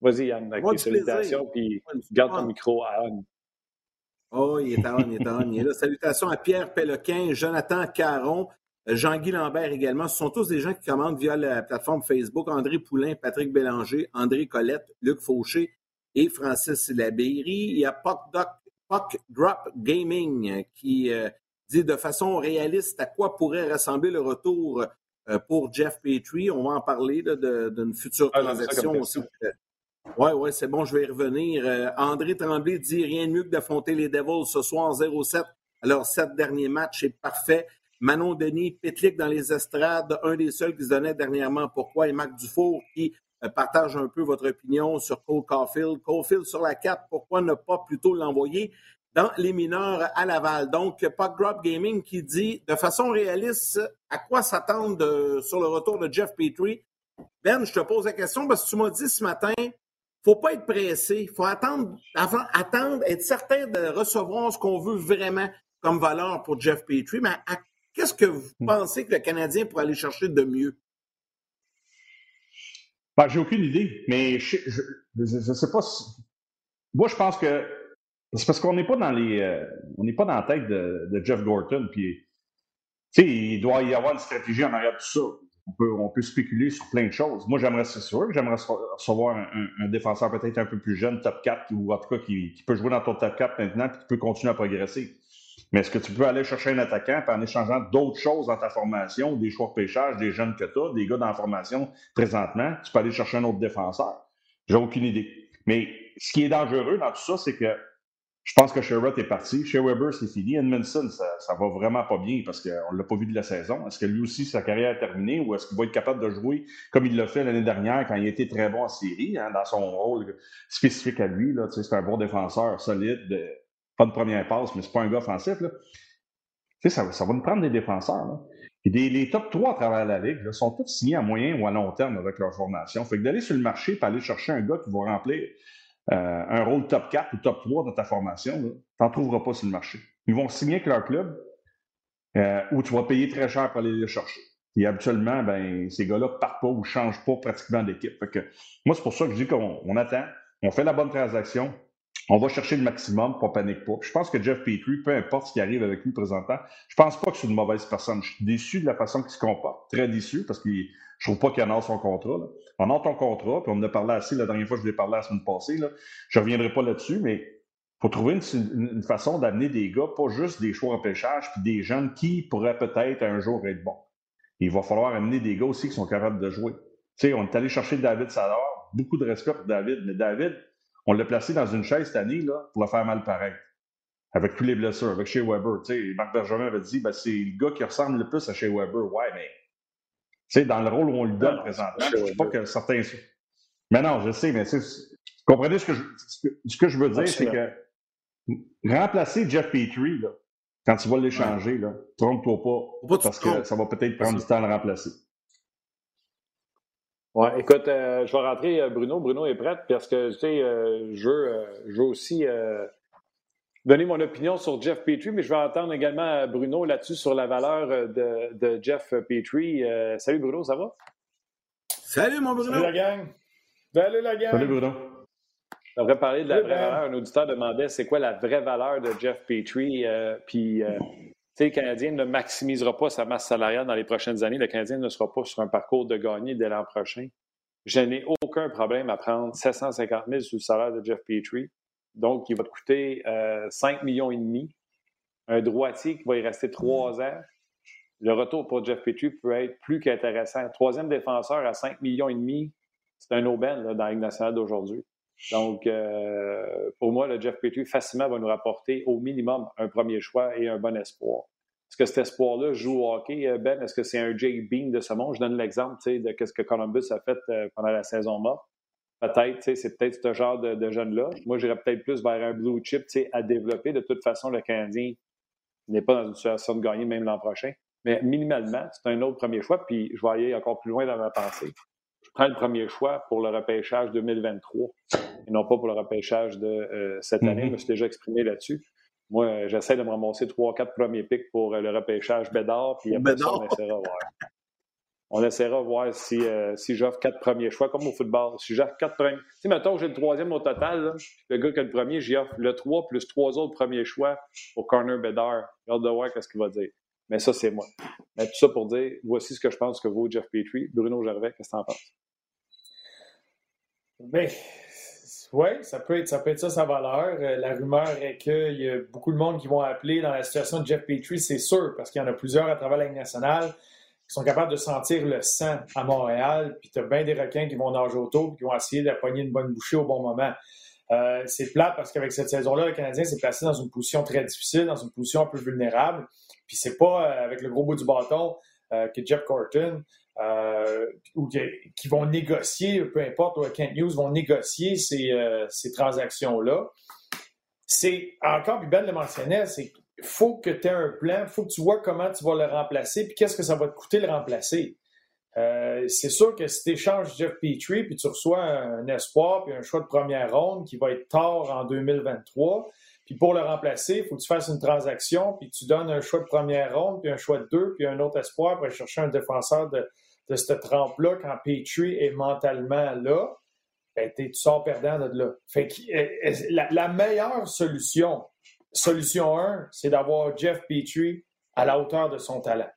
Speaker 2: Vas-y, Yann, avec tes salutations, puis garde ton micro à on.
Speaker 1: Oh, il est à on, il est à on. Il est là. Salutations à Pierre Péloquin, Jonathan Caron, Jean-Guy Lambert également. Ce sont tous des gens qui commandent via la plateforme Facebook. André Poulain, Patrick Bélanger, André Collette, Luc Fauché et Francis Labéry. Il y a Puck, Drop Gaming qui euh, dit de façon réaliste à quoi pourrait ressembler le retour euh, pour Jeff Petrie. On va en parler d'une future ah, transaction aussi. Oui, oui, c'est bon, je vais y revenir. Euh, André Tremblay dit rien de mieux que d'affronter les Devils ce soir 0-7. Alors, sept derniers matchs, c'est parfait. Manon Denis, Petlik dans les estrades, un des seuls qui se donnait dernièrement pourquoi, et Marc Dufour qui euh, partage un peu votre opinion sur Cole Caulfield. Caulfield sur la 4, pourquoi ne pas plutôt l'envoyer? dans les mineurs à Laval? Donc, Puck Drop Gaming qui dit de façon réaliste à quoi s'attendre sur le retour de Jeff Petrie? Ben, je te pose la question parce que tu m'as dit ce matin, faut pas être pressé, il faut attendre, avant, attendre, être certain de recevoir ce qu'on veut vraiment comme valeur pour Jeff Petrie. Mais qu'est-ce que vous hmm. pensez que le Canadien pourrait aller chercher de mieux?
Speaker 3: Ben, j'ai aucune idée, mais je ne sais pas. Si... Moi, je pense que c'est parce qu'on n'est pas dans les. Euh, on n'est pas dans la tête de, Jeff Gorton. Puis, il doit y avoir une stratégie en arrière de tout ça. On peut, on peut spéculer sur plein de choses. Moi, j'aimerais, c'est sûr que j'aimerais recevoir un, défenseur peut-être un peu plus jeune, top 4, ou en tout cas qui, peut jouer dans ton top 4 maintenant, puis qui peut continuer à progresser. Mais est-ce que tu peux aller chercher un attaquant, en échangeant d'autres choses dans ta formation, des choix de pêchage, des jeunes que tu as, des gars dans la formation présentement, tu peux aller chercher un autre défenseur? J'ai aucune idée. Mais ce qui est dangereux dans tout ça, c'est que je pense que Sherrod est parti. Shea Weber, c'est fini. Edmondson, ça, ça va vraiment pas bien parce qu'on ne l'a pas vu de la saison. Est-ce que lui aussi, sa carrière est terminée ou est-ce qu'il va être capable de jouer comme il l'a fait l'année dernière quand il était très bon en série, hein, dans son rôle spécifique à lui? C'est un bon défenseur solide, pas de première passe, mais c'est pas un gars offensif. Là. Ça, ça va nous prendre des défenseurs. Les top 3 à travers la Ligue sont tous signés à moyen ou à long terme avec leur formation. Fait que d'aller sur le marché et aller chercher un gars qui va remplir euh, un rôle top 4 ou top 3 dans ta formation, tu n'en trouveras pas sur le marché. Ils vont signer avec leur club euh, où tu vas payer très cher pour aller les chercher. Et habituellement, ben, ces gars-là ne partent pas ou ne changent pas pratiquement d'équipe. moi, c'est pour ça que je dis qu'on attend, on fait la bonne transaction, on va chercher le maximum, pas panique pas. je pense que Jeff Petrie, peu importe ce qui arrive avec lui présentement, je pense pas que c'est une mauvaise personne. Je suis déçu de la façon qu'il se comporte, très déçu, parce que je trouve pas qu'il a son contrat. Là. On ton contrat, puis on en a parlé assez la dernière fois, je l'ai parlé la semaine passée. Là. Je reviendrai pas là-dessus, mais faut trouver une, façon d'amener des gars, pas juste des choix en pêchage, puis des jeunes qui pourraient peut-être un jour être bons. Il va falloir amener des gars aussi qui sont capables de jouer. Tu sais, on est allé chercher David Sador, beaucoup de respect pour David, mais David, on l'a placé dans une chaise cette année là, pour le faire mal pareil. avec tous les blessures, avec Shea Weber. Tu sais, Marc Bergevin avait dit ben, c'est le gars qui ressemble le plus à Shea Weber. Ouais, mais tu sais, dans le rôle où on lui donne présentement, je ne sais pas que certains. Mais non, je sais, mais comprenez ce que je, ce que je veux dire, c'est que remplacer Jeff Petrie, là, quand tu vas l'échanger, ouais. trompe-toi pas, parce que ça va peut-être prendre du temps à le remplacer.
Speaker 2: Oui, écoute, euh, je vais rentrer euh, Bruno. Bruno est prêt parce que tu sais, euh, je, veux, je veux aussi donner mon opinion sur Jeff Petrie, mais je vais entendre également Bruno là-dessus sur la valeur de, de Jeff Petrie. salut Bruno, ça va?
Speaker 1: Salut mon Bruno!
Speaker 4: Salut la gang! Salut la gang!
Speaker 3: Salut Bruno!
Speaker 2: On devrait parler de la vraie valeur. Un auditeur demandait c'est quoi la vraie valeur de Jeff Petrie. puis le Canadien ne maximisera pas sa masse salariale dans les prochaines années. Le Canadien ne sera pas sur un parcours de gagner dès l'an prochain. Je n'ai aucun problème à prendre 750 000 sur le salaire de Jeff Petrie. Donc, il va te coûter 5 euh, millions et demi. Un droitier qui va y rester trois ans. Le retour pour Jeff Petrie peut être plus qu'intéressant. Troisième défenseur à 5 millions et demi, c'est un aubaine dans la Ligue nationale d'aujourd'hui. Donc, euh, pour moi, le Jeff Petrie facilement va nous rapporter au minimum un premier choix et un bon espoir. Est-ce que cet espoir-là joue au hockey, euh, Ben? Est-ce que c'est un Jake Bean de ce monde? Je donne l'exemple de ce que Columbus a fait euh, pendant la saison morte. Peut-être, c'est peut-être ce genre de, de jeune-là. Moi, j'irais peut-être plus vers un blue chip à développer. De toute façon, le Canadien n'est pas dans une situation de gagner même l'an prochain. Mais minimalement, c'est un autre premier choix. Puis je vais aller encore plus loin dans ma pensée prends le premier choix pour le repêchage 2023 et non pas pour le repêchage de euh, cette année. Mm-hmm. Je me suis déjà exprimé là-dessus. Moi, j'essaie de me ramasser trois, quatre premiers pics pour euh, le repêchage Bédard, puis après ça, on essaiera de voir. On essaiera de voir si, euh, si j'offre quatre premiers choix, comme au football. Si j'offre quatre premiers. Tu sais, mettons que j'ai le troisième au total, le gars qui a le premier, j'y offre le trois plus trois autres premiers choix au corner Bédard. J'ai hâte de voir qu'est-ce qu'il va dire. Mais ça, c'est moi. Mais tout ça pour dire, voici ce que je pense que vaut Jeff Petrie. Bruno Gervais, qu'est-ce que tu en penses?
Speaker 4: Ben, oui, ça peut, être, ça peut être ça sa valeur. Euh, la rumeur est qu'il y a beaucoup de monde qui vont appeler dans la situation de Jeff Petrie, c'est sûr, parce qu'il y en a plusieurs à travers la Ligue nationale qui sont capables de sentir le sang à Montréal, puis tu as bien des requins qui vont nager autour, qui vont essayer d'appoigner une bonne bouchée au bon moment. Euh, c'est plat parce qu'avec cette saison-là, le Canadien s'est placé dans une position très difficile, dans une position un peu vulnérable. Puis c'est pas euh, avec le gros bout du bâton que Jeff Corton euh, ou qui, vont négocier, peu importe, Kent News vont négocier ces, euh, ces transactions-là. C'est, encore, puis Ben le mentionnait, c'est qu'il faut que tu aies un plan, il faut que tu vois comment tu vas le remplacer, puis qu'est-ce que ça va te coûter le remplacer. Euh, c'est sûr que si tu échanges Jeff Petrie, puis tu reçois un espoir, puis un choix de première ronde qui va être tard en 2023, puis pour le remplacer, il faut que tu fasses une transaction, puis tu donnes un choix de première ronde, puis un choix de deux, puis un autre espoir aller chercher un défenseur de, de cette trempe-là, quand Petrie est mentalement là, ben, tu sors perdant de là. Fait que, euh, euh, la, la, meilleure solution, solution 1, c'est d'avoir Jeff Petrie à la hauteur de son talent.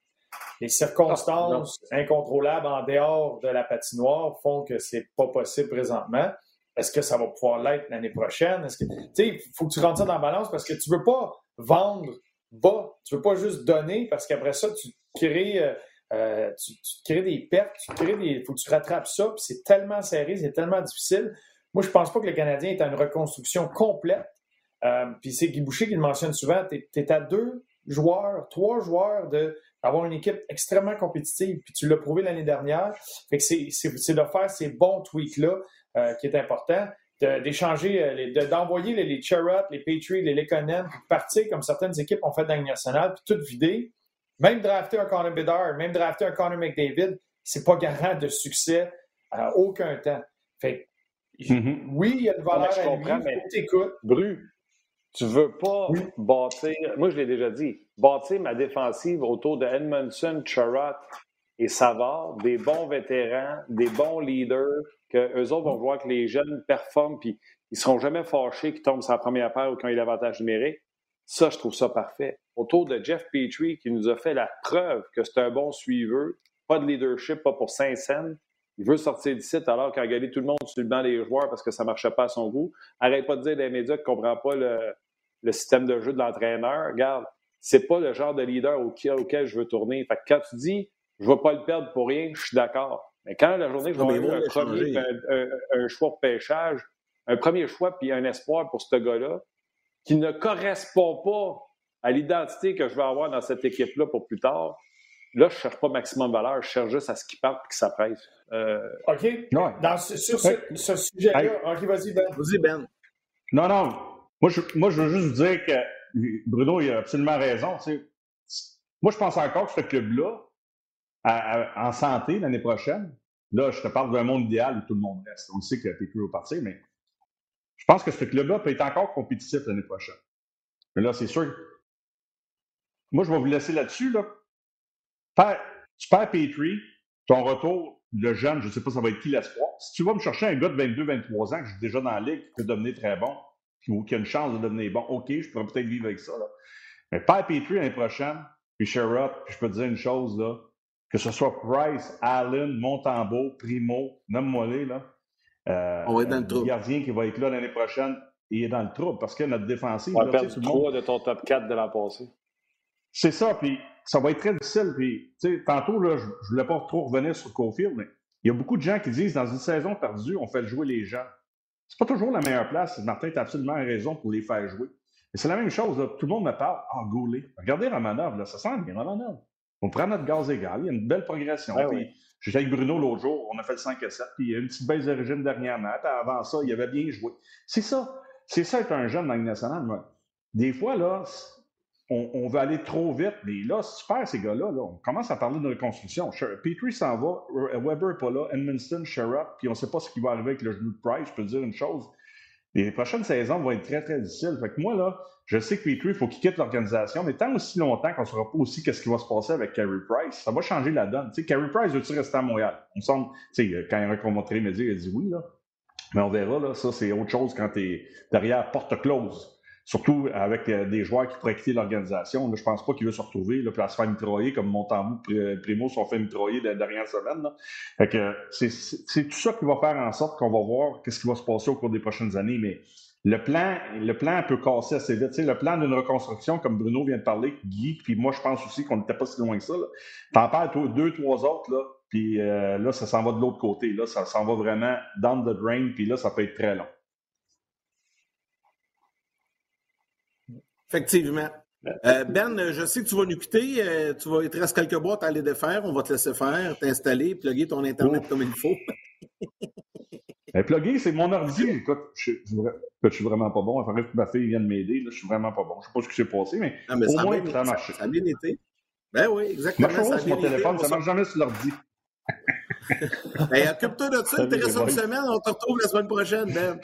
Speaker 4: Les circonstances ah, incontrôlables en dehors de la patinoire font que c'est pas possible présentement. Est-ce que ça va pouvoir l'être l'année prochaine? Est-ce que, il faut que tu rentres ça dans la balance parce que tu veux pas vendre bas. Tu veux pas juste donner parce qu'après ça, tu crées euh, tu, crées des pertes, tu crées des. faut que tu rattrapes ça, puis c'est tellement serré, c'est tellement difficile. Moi, je pense pas que le Canadien est à une reconstruction complète. Euh, puis c'est Guy Boucher qui le mentionne souvent, tu es, à deux joueurs, trois joueurs d'avoir une équipe extrêmement compétitive, puis tu l'as prouvé l'année dernière. Fait que c'est de faire ces bons tweaks-là euh, qui est important d'échanger, d'envoyer les, les les Patriots, les Lekonen, partir comme certaines équipes ont fait dans nationale, puis tout vider, même drafter un Connor Bedard, même drafter un Connor McDavid, c'est pas garant de succès à aucun temps. Fait mm-hmm. oui, il y a une valeur je comprends, mais
Speaker 2: Bru, tu veux pas bâtir, moi je l'ai déjà dit, bâtir ma défensive autour de Edmondson, Charrot et Savard, des bons vétérans, des bons leaders, que eux autres vont voir que les jeunes performent, puis ils seront jamais fâchés qu'ils tombent sur la première paire ou quand il y a l'avantage numérique. Ça, je trouve ça parfait autour de Jeff Petrie qui nous a fait la preuve que c'est un bon suiveur, pas de leadership, pas pour Saint-Saëns. Il veut sortir du site alors qu'il a gagné tout le monde sur le banc des joueurs parce que ça ne marchait pas à son goût. Arrête pas de dire des médias qu'il ne comprend pas le, système de jeu de l'entraîneur. Regarde, c'est pas le genre de leader auquel, je veux tourner. Fait que quand tu dis je ne vais pas le perdre pour rien, je suis d'accord. Mais quand la journée, je vais avoir un, premier, un, choix de pêchage, un premier choix puis un espoir pour ce gars-là, qui ne correspond pas à l'identité que je vais avoir dans cette équipe-là pour plus tard, là, je ne cherche pas maximum valeur, je cherche juste à ce qui parte et qui s'apprête.
Speaker 4: Euh... OK. Dans sur ce, sujet-là, OK, vas-y, Ben.
Speaker 1: Vas-y, Ben.
Speaker 3: Non, non. Moi je, moi, je veux juste vous dire que Bruno, il a absolument raison. Moi, je pense encore que ce club-là, en santé l'année prochaine, là, je te parle d'un monde idéal où tout le monde reste. On sait que PQ va partir, mais je pense que ce club-là peut être encore compétitif l'année prochaine. Mais là, c'est sûr. Moi, je vais vous laisser là-dessus. Là. tu perds Petrie, ton retour, le jeune, je ne sais pas ça va être qui l'espoir. Si tu vas me chercher un gars de 22-23 ans que j'ai déjà dans la ligue, qui peut devenir très bon, ou qui a une chance de devenir bon, OK, je pourrais peut-être vivre avec ça. Là. Mais perds Petrie l'année prochaine, puis Sherrod, puis je peux te dire une chose, là, que ce soit Price, Allen, Montembeau, Primo, nomme-moi les, là.
Speaker 1: Euh, On va être dans le
Speaker 3: trouble. Le gardien qui va être là l'année prochaine, il est dans le trouble parce que notre défensive.
Speaker 2: On va perdre trois de ton top 4 de l'an passé.
Speaker 3: C'est ça, puis ça va être très difficile. Puis, tantôt, là, je ne voulais pas trop revenir sur Cofield, mais il y a beaucoup de gens qui disent dans une saison perdue, on fait jouer les gens. C'est pas toujours la meilleure place. Martin, tu as absolument raison pour les faire jouer. Mais c'est la même chose. Là. Tout le monde me parle. Ah, oh, Regardez Romanov, là, ça sent bien Romanov. On prend notre gaz égal. Il y a une belle progression. Ben J'étais avec Bruno l'autre jour, on a fait le 5 à 7, puis il y a une petite baisse d'origine dernièrement. Puis avant ça, il avait bien joué. C'est ça. C'est ça être un jeune dans le national. Des fois, là, on, on, veut aller trop vite, mais là, perds ces gars-là, là, on commence à parler de reconstruction. Petrie s'en va, Weber n'est pas là, Edmonston, Sherrod, puis on ne sait pas ce qui va arriver avec le genou de Price. Je peux te dire une chose, les prochaines saisons vont être très, très difficiles. Fait que moi, là, je sais que Petrie, il faut qu'il quitte l'organisation, mais tant aussi longtemps qu'on ne saura pas aussi qu'est-ce qui va se passer avec Carey Price, ça va changer la donne. Tu Carey Price veut-il rester à Montréal? On semble, tu sais, quand il a rencontré les il a dit oui, là. Mais on verra, là. Ça, c'est autre chose quand tu es derrière porte close. Surtout avec euh, des joueurs qui pourraient quitter l'organisation. Je pense pas qu'il veut se retrouver là, puis à se faire mitrailler comme Montembeau et Primo sont fait mitrailler la dernière semaine. c'est, tout ça qui va faire en sorte qu'on va voir qu'est-ce qui va se passer au cours des prochaines années. Mais le plan, le plan peut casser assez vite. le plan d'une reconstruction, comme Bruno vient de parler, Guy, puis moi, je pense aussi qu'on n'était pas si loin que ça. T'en parles deux, trois autres, là, puis euh, là, ça s'en va de l'autre côté. Là, ça s'en va vraiment down the drain, puis là, ça peut être très long.
Speaker 1: Effectivement. Euh, ben, je sais que tu vas nous quitter. Euh, tu vas, il te reste quelques boîtes à aller défaire. On va te laisser faire, t'installer, plugger ton Internet comme il faut.
Speaker 3: ben, plugger, c'est mon ordi. Écoute, je, je, suis vraiment pas bon. Enfin, que ma fille vient de m'aider. Je suis vraiment pas bon. Je sais pas ce qui s'est passé, mais,
Speaker 1: ah, au moins, ça a marché. Ça, a bien été. Ben oui, exactement.
Speaker 3: Ça sur mon téléphone, ça marche jamais sur l'ordi.
Speaker 1: ben, occupe-toi de ça. Il te reste une semaine. On te retrouve la semaine prochaine, Ben.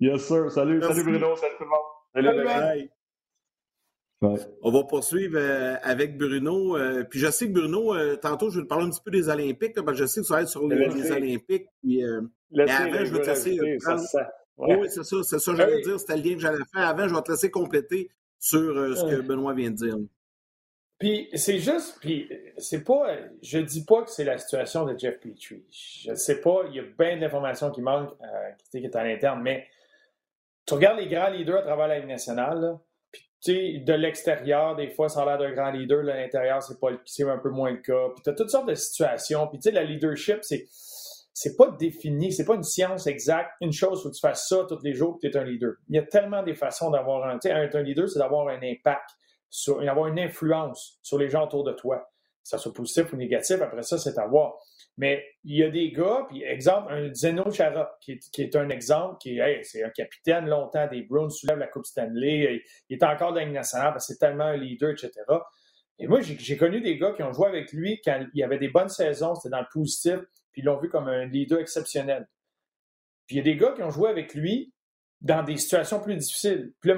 Speaker 3: Yes, sir. Salut, salut Bruno. Salut tout le monde. Salut,
Speaker 1: On va poursuivre euh, avec Bruno. Euh, puis je sais que Bruno, euh, tantôt, je vais te parler un petit peu des Olympiques, parce que je sais que tu vas être sur les, Olympiques. Puis, mais avant, je vais te laisser. Oui, c'est ça, c'est ça que j'allais dire. C'était le lien que j'allais faire. Avant, je vais te laisser compléter sur ce que Benoît vient de dire.
Speaker 4: Puis c'est juste, puis c'est pas, je dis pas que c'est la situation de Jeff Petrie. Je sais pas, il y a bien d'informations qui manquent, qui est à l'interne, mais tu regardes les grands leaders à travers la Ligue nationale, là, de l'extérieur, des fois, ça a l'air d'un grand leader. De l'intérieur, c'est un peu moins le cas. Puis tu as toutes sortes de situations. Puis tu sais, la leadership, c'est c'est pas défini, c'est pas une science exacte. Une chose, faut que tu fasses ça tous les jours, tu es un leader. Il y a tellement des façons d'avoir un. Être un leader, c'est d'avoir un impact, d'avoir une influence sur les gens autour de toi. Que ça soit positif ou négatif, après ça, c'est à voir. Mais il y a des gars, puis exemple, un Zeno Chara, qui est, un exemple, qui est, c'est un capitaine longtemps des Browns, soulève la Coupe Stanley, il, est encore dans la nationale parce que c'est tellement un leader, etc. Et moi, j'ai connu des gars qui ont joué avec lui quand il y avait des bonnes saisons, c'était dans le positif, puis ils l'ont vu comme un leader exceptionnel. Puis il y a des gars qui ont joué avec lui dans des situations plus difficiles. Puis là,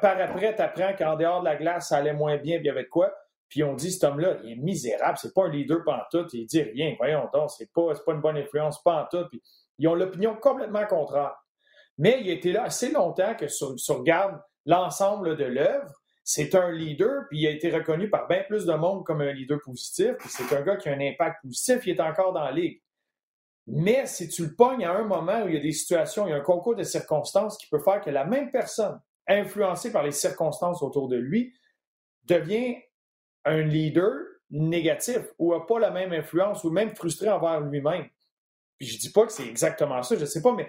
Speaker 4: par après, tu apprends qu'en dehors de la glace, ça allait moins bien, puis il y avait de quoi. Puis on dit, cet homme-là, il est misérable, c'est pas un leader pantoute, il dit rien, voyons donc, c'est pas, pas une bonne influence pantoute. Puis ils ont l'opinion complètement contraire. Mais il a été là assez longtemps que si on regarde l'ensemble de l'œuvre, c'est un leader, puis il a été reconnu par bien plus de monde comme un leader positif, puis c'est un gars qui a un impact positif, il est encore dans la ligue. Mais si tu le pognes à un moment où il y a des situations, il y a un concours de circonstances qui peut faire que la même personne, influencée par les circonstances autour de lui, devient un leader négatif ou n'a pas la même influence ou même frustré envers lui-même. Puis je dis pas que c'est exactement ça, je sais pas, mais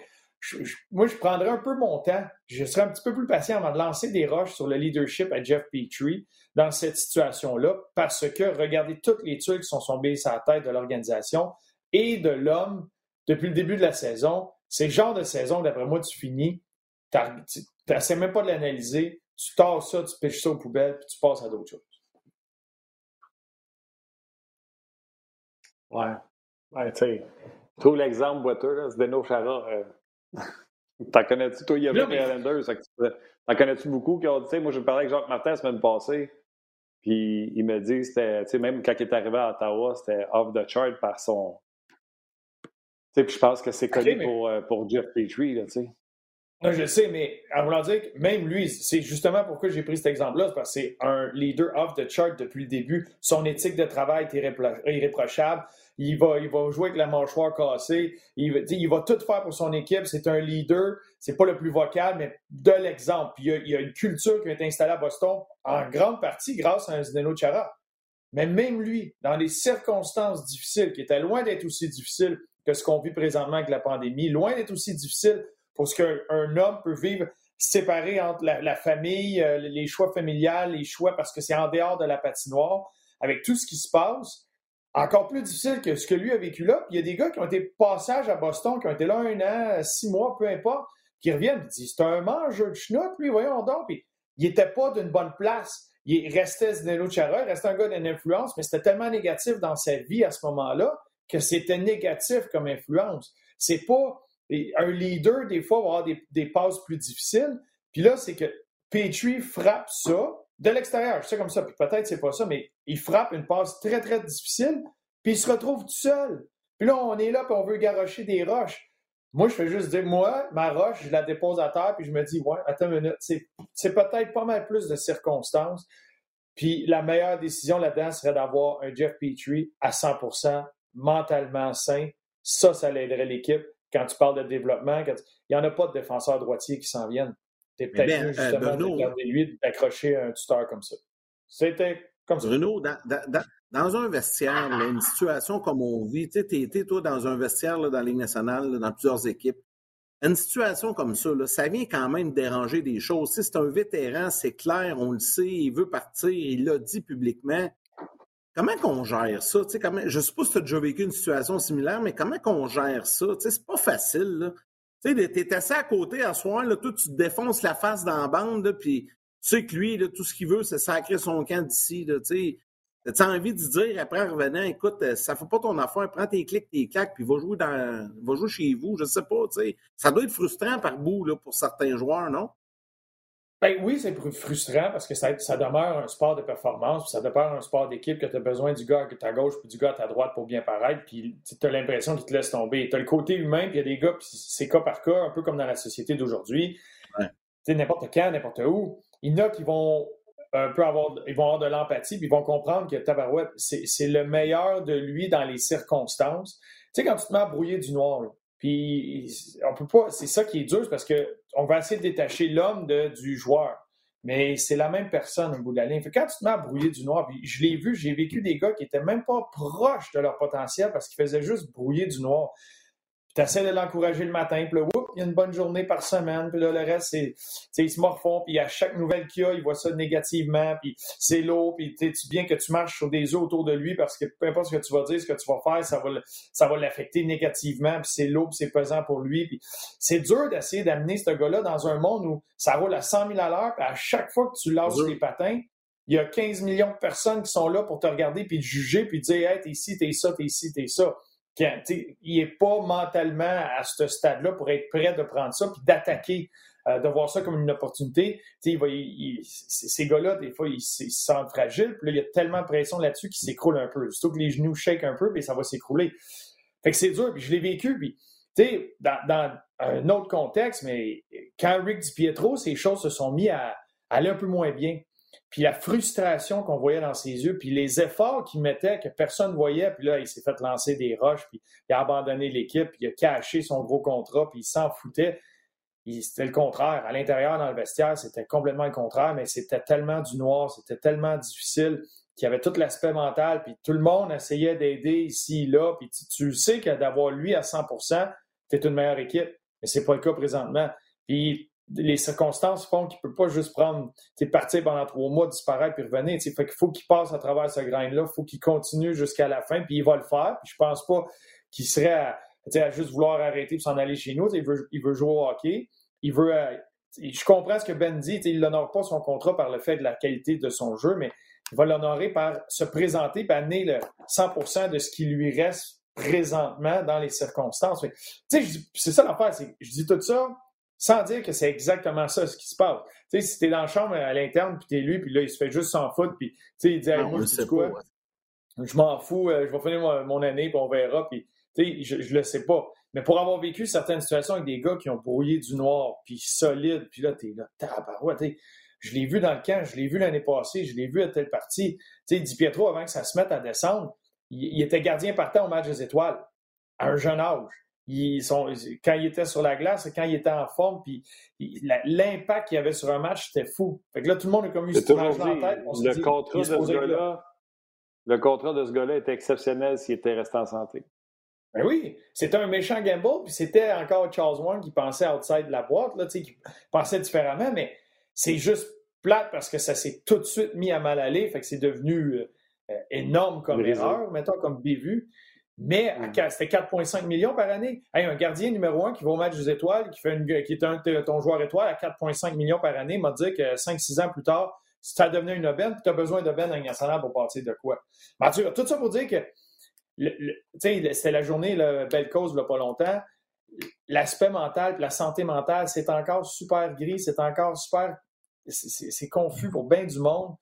Speaker 4: moi, je prendrais un peu mon temps. Je serais un petit peu plus patient avant de lancer des roches sur le leadership à Jeff Petrie dans cette situation-là, parce que regardez toutes les tuiles qui sont tombées sur la tête de l'organisation et de l'homme depuis le début de la saison. C'est le genre de saison, d'après moi, tu finis, tu n'essaies même pas de l'analyser, tu tords ça, tu pêches ça aux poubelles, puis tu passes à d'autres choses.
Speaker 2: Ouais. Ouais, tu sais. Trouve l'exemple boiteux, c'est Deno Chara. Euh, t'en connais-tu, toi, il y a les Islanders? T'en connais-tu beaucoup qui ont dit, moi, je parlais avec Jacques Martin la semaine passée, puis il me dit, c'était, tu sais, même quand il est arrivé à Ottawa, c'était off the chart par son. Tu sais, puis je pense que c'est connu pour, euh, pour Jeff Petrie, là, tu sais.
Speaker 4: Non, je sais, mais à vouloir dire que même lui, c'est justement pourquoi j'ai pris cet exemple-là, parce que c'est un leader off the chart depuis le début. Son éthique de travail est irréprochable. Il va, il va jouer avec la mâchoire cassée. Il va, tout faire pour son équipe. C'est un leader. C'est pas le plus vocal, mais de l'exemple. il, y a une culture qui a été installée à Boston en grande partie grâce à un Zdeno Chara. Mais même lui, dans les circonstances difficiles, qui étaient loin d'être aussi difficiles que ce qu'on vit présentement avec la pandémie, loin d'être aussi difficile pour ce qu'un homme peut vivre séparé entre la, famille, euh, les choix familiales, les choix parce que c'est en dehors de la patinoire, avec tout ce qui se passe. Encore plus difficile que ce que lui a vécu là. Puis il y a des gars qui ont été passage à Boston, qui ont été là un an, six mois, peu importe, qui reviennent et disent C'est un mangeur de schnout, lui, voyons donc. Puis il n'était pas d'une bonne place. Il restait Zdeno Chara, il restait un gars d'une influence, mais c'était tellement négatif dans sa vie à ce moment-là que c'était négatif comme influence. C'est pas un leader, des fois, va avoir des, passes plus difficiles. Puis là, c'est que Petrie frappe ça de l'extérieur. Je sais comme ça, puis peut-être c'est pas ça, mais il frappe une passe très, très difficile, puis il se retrouve tout seul. Puis là, on est là, puis on veut garocher des roches. Moi, je fais juste dire, moi, ma roche, je la dépose à terre, puis je me dis, ouais, attends une minute, c'est peut-être pas mal plus de circonstances. Puis la meilleure décision là-dedans serait d'avoir un Jeff Petrie à 100% mentalement sain. Ça, ça l'aiderait l'équipe quand tu parles de développement, il n'y en a pas de défenseurs droitiers qui s'en viennent. Tu es peut-être mieux euh, justement de garder lui d'accrocher un tuteur comme ça. C'était comme ça.
Speaker 1: Bruno, dans, un vestiaire, une situation comme on vit, tu sais, été, toi, dans un vestiaire dans la Ligue nationale, dans plusieurs équipes. Une situation comme ça, ça vient quand même déranger des choses. c'est un vétéran, c'est clair, on le sait, il veut partir, il l'a dit publiquement. Comment qu'on gère ça? Comment, je ne sais pas tu as déjà vécu une situation similaire, mais comment qu'on gère ça? C'est pas facile. Tu es assis à côté à soir, là, tu te défonces la face dans la bande, puis tu sais que lui, là, tout ce qu'il veut, c'est sacrer son camp d'ici. Tu as envie de dire après en revenant, écoute, euh, ça fait pas ton affaire, prends tes clics, tes claques, puis va jouer dans va jouer chez vous, je sais pas, tu sais. Ça doit être frustrant par bout là, pour certains joueurs, non?
Speaker 4: Ben oui, c'est frustrant parce que ça, demeure un sport de performance, puis ça demeure un sport d'équipe que tu as besoin du gars à ta gauche puis du gars à ta droite pour bien paraître, puis tu as l'impression qu'il te laisse tomber. Tu as le côté humain, puis il y a des gars, puis c'est cas par cas, un peu comme dans la société d'aujourd'hui. Tu sais, n'importe quand, n'importe où. Il y en a qui vont un peu avoir, ils vont avoir de l'empathie, puis ils vont comprendre que Tabarouette, c'est le meilleur de lui dans les circonstances. Tu sais, quand tu te mets à brouiller du noir, puis on peut pas. C'est ça qui est dur, parce qu'on va essayer de détacher l'homme du joueur. Mais c'est la même personne au bout de la ligne. quand tu te mets brouiller du noir, je l'ai vu, j'ai vécu des gars qui étaient même pas proches de leur potentiel parce qu'ils faisaient juste brouiller du noir tu essaies de l'encourager le matin, puis là, il y a une bonne journée par semaine, puis là, le reste, c'est, ils se morfont, puis à chaque nouvelle qu'il y a, il voit ça négativement, puis c'est lourd, puis tu bien que tu marches sur des œufs autour de lui, parce que peu importe ce que tu vas dire, ce que tu vas faire, ça va, ça va l'affecter négativement, puis c'est lourd, puis c'est pesant pour lui, puis c'est dur d'essayer d'amener ce gars-là dans un monde où ça roule à 100 000 à l'heure, puis à chaque fois que tu lâches les patins, il y a 15 millions de personnes qui sont là pour te regarder, puis te juger, puis te dire, hey, t'es ici, t'es ça, t'es ici, t'es ça il n'est pas mentalement à ce stade-là pour être prêt de prendre ça puis d'attaquer, euh, de voir ça comme une opportunité. ces gars-là, des fois, ils, se sentent fragiles. Puis là, il y a tellement de pression là-dessus qu'ils s'écroulent un peu. Surtout que les genoux shake un peu, puis ça va s'écrouler. Fait que c'est dur, puis je l'ai vécu. Puis, dans, dans un autre contexte, mais quand Rick DiPietro, ces choses se sont mis à aller un peu moins bien puis la frustration qu'on voyait dans ses yeux, puis les efforts qu'il mettait que personne ne voyait, puis là, il s'est fait lancer des roches, puis il a abandonné l'équipe, puis il a caché son gros contrat, puis il s'en foutait. C'était le contraire. À l'intérieur, dans le vestiaire, c'était complètement le contraire, mais c'était tellement du noir, c'était tellement difficile qu'il y avait tout l'aspect mental, puis tout le monde essayait d'aider ici, là, puis tu, sais que d'avoir lui à 100 tu es une meilleure équipe. mais ce n'est pas le cas présentement. Puis les circonstances font qu'il ne peut pas juste prendre, partir pendant trois mois, disparaître puis revenir. Fait qu'il faut qu'il passe à travers ce grain-là, il faut qu'il continue jusqu'à la fin, puis il va le faire. Puis je pense pas qu'il serait à, à, juste vouloir arrêter et s'en aller chez nous. Il veut, il veut jouer au hockey. Il veut. Euh, je comprends ce que Ben dit. Il n'honore pas son contrat par le fait de la qualité de son jeu, mais il va l'honorer par se présenter et amener le 100% de ce qui lui reste présentement dans les circonstances. C'est ça l'affaire. Je dis tout ça sans dire que c'est exactement ça ce qui se passe. Tu sais, si t'es dans la chambre à l'interne, puis t'es lui, puis là, il se fait juste s'en foutre, puis tu sais, il dit moi, quoi? Je m'en fous, euh, je vais finir mon, année, puis on verra, puis tu sais, je, je le sais pas. Mais pour avoir vécu certaines situations avec des gars qui ont brouillé du noir, puis solide, puis là, t'es là, tabarouette, je l'ai vu dans le camp, je l'ai vu l'année passée, je l'ai vu à telle partie. Tu sais, Di Pietro, avant que ça se mette à descendre, il, il était gardien partant au match des étoiles, à un jeune âge sont, quand il était sur la glace, quand il était en forme, puis l'impact qu'il avait sur un match, c'était fou. Fait que là, tout le monde a comme eu cette image en tête.
Speaker 2: le, contrat de ce gars-là, le contrat de ce gars-là était exceptionnel s'il était resté en santé.
Speaker 4: Ben oui, c'était un méchant gamble, puis c'était encore Charles Warren qui pensait outside de la boîte, là, qui pensait différemment, mais c'est juste plate parce que ça s'est tout de suite mis à mal aller, fait que c'est devenu euh, énorme comme erreur, mettons, comme bévue. Mais mm. c'était 4,5 millions par année. un gardien numéro un qui va au match des étoiles, qui, fait une, qui est un, ton joueur étoile à 4,5 millions par année, m'a dit que 5-6 ans plus tard, si tu as devenu une aubaine, tu as besoin d'aubaine en national pour partir de quoi? Mathieu, tout ça pour dire que c'était la journée, la belle cause, il n'y a pas longtemps. L'aspect mental, la santé mentale, c'est encore super gris, c'est encore super. C'est confus pour bien du monde.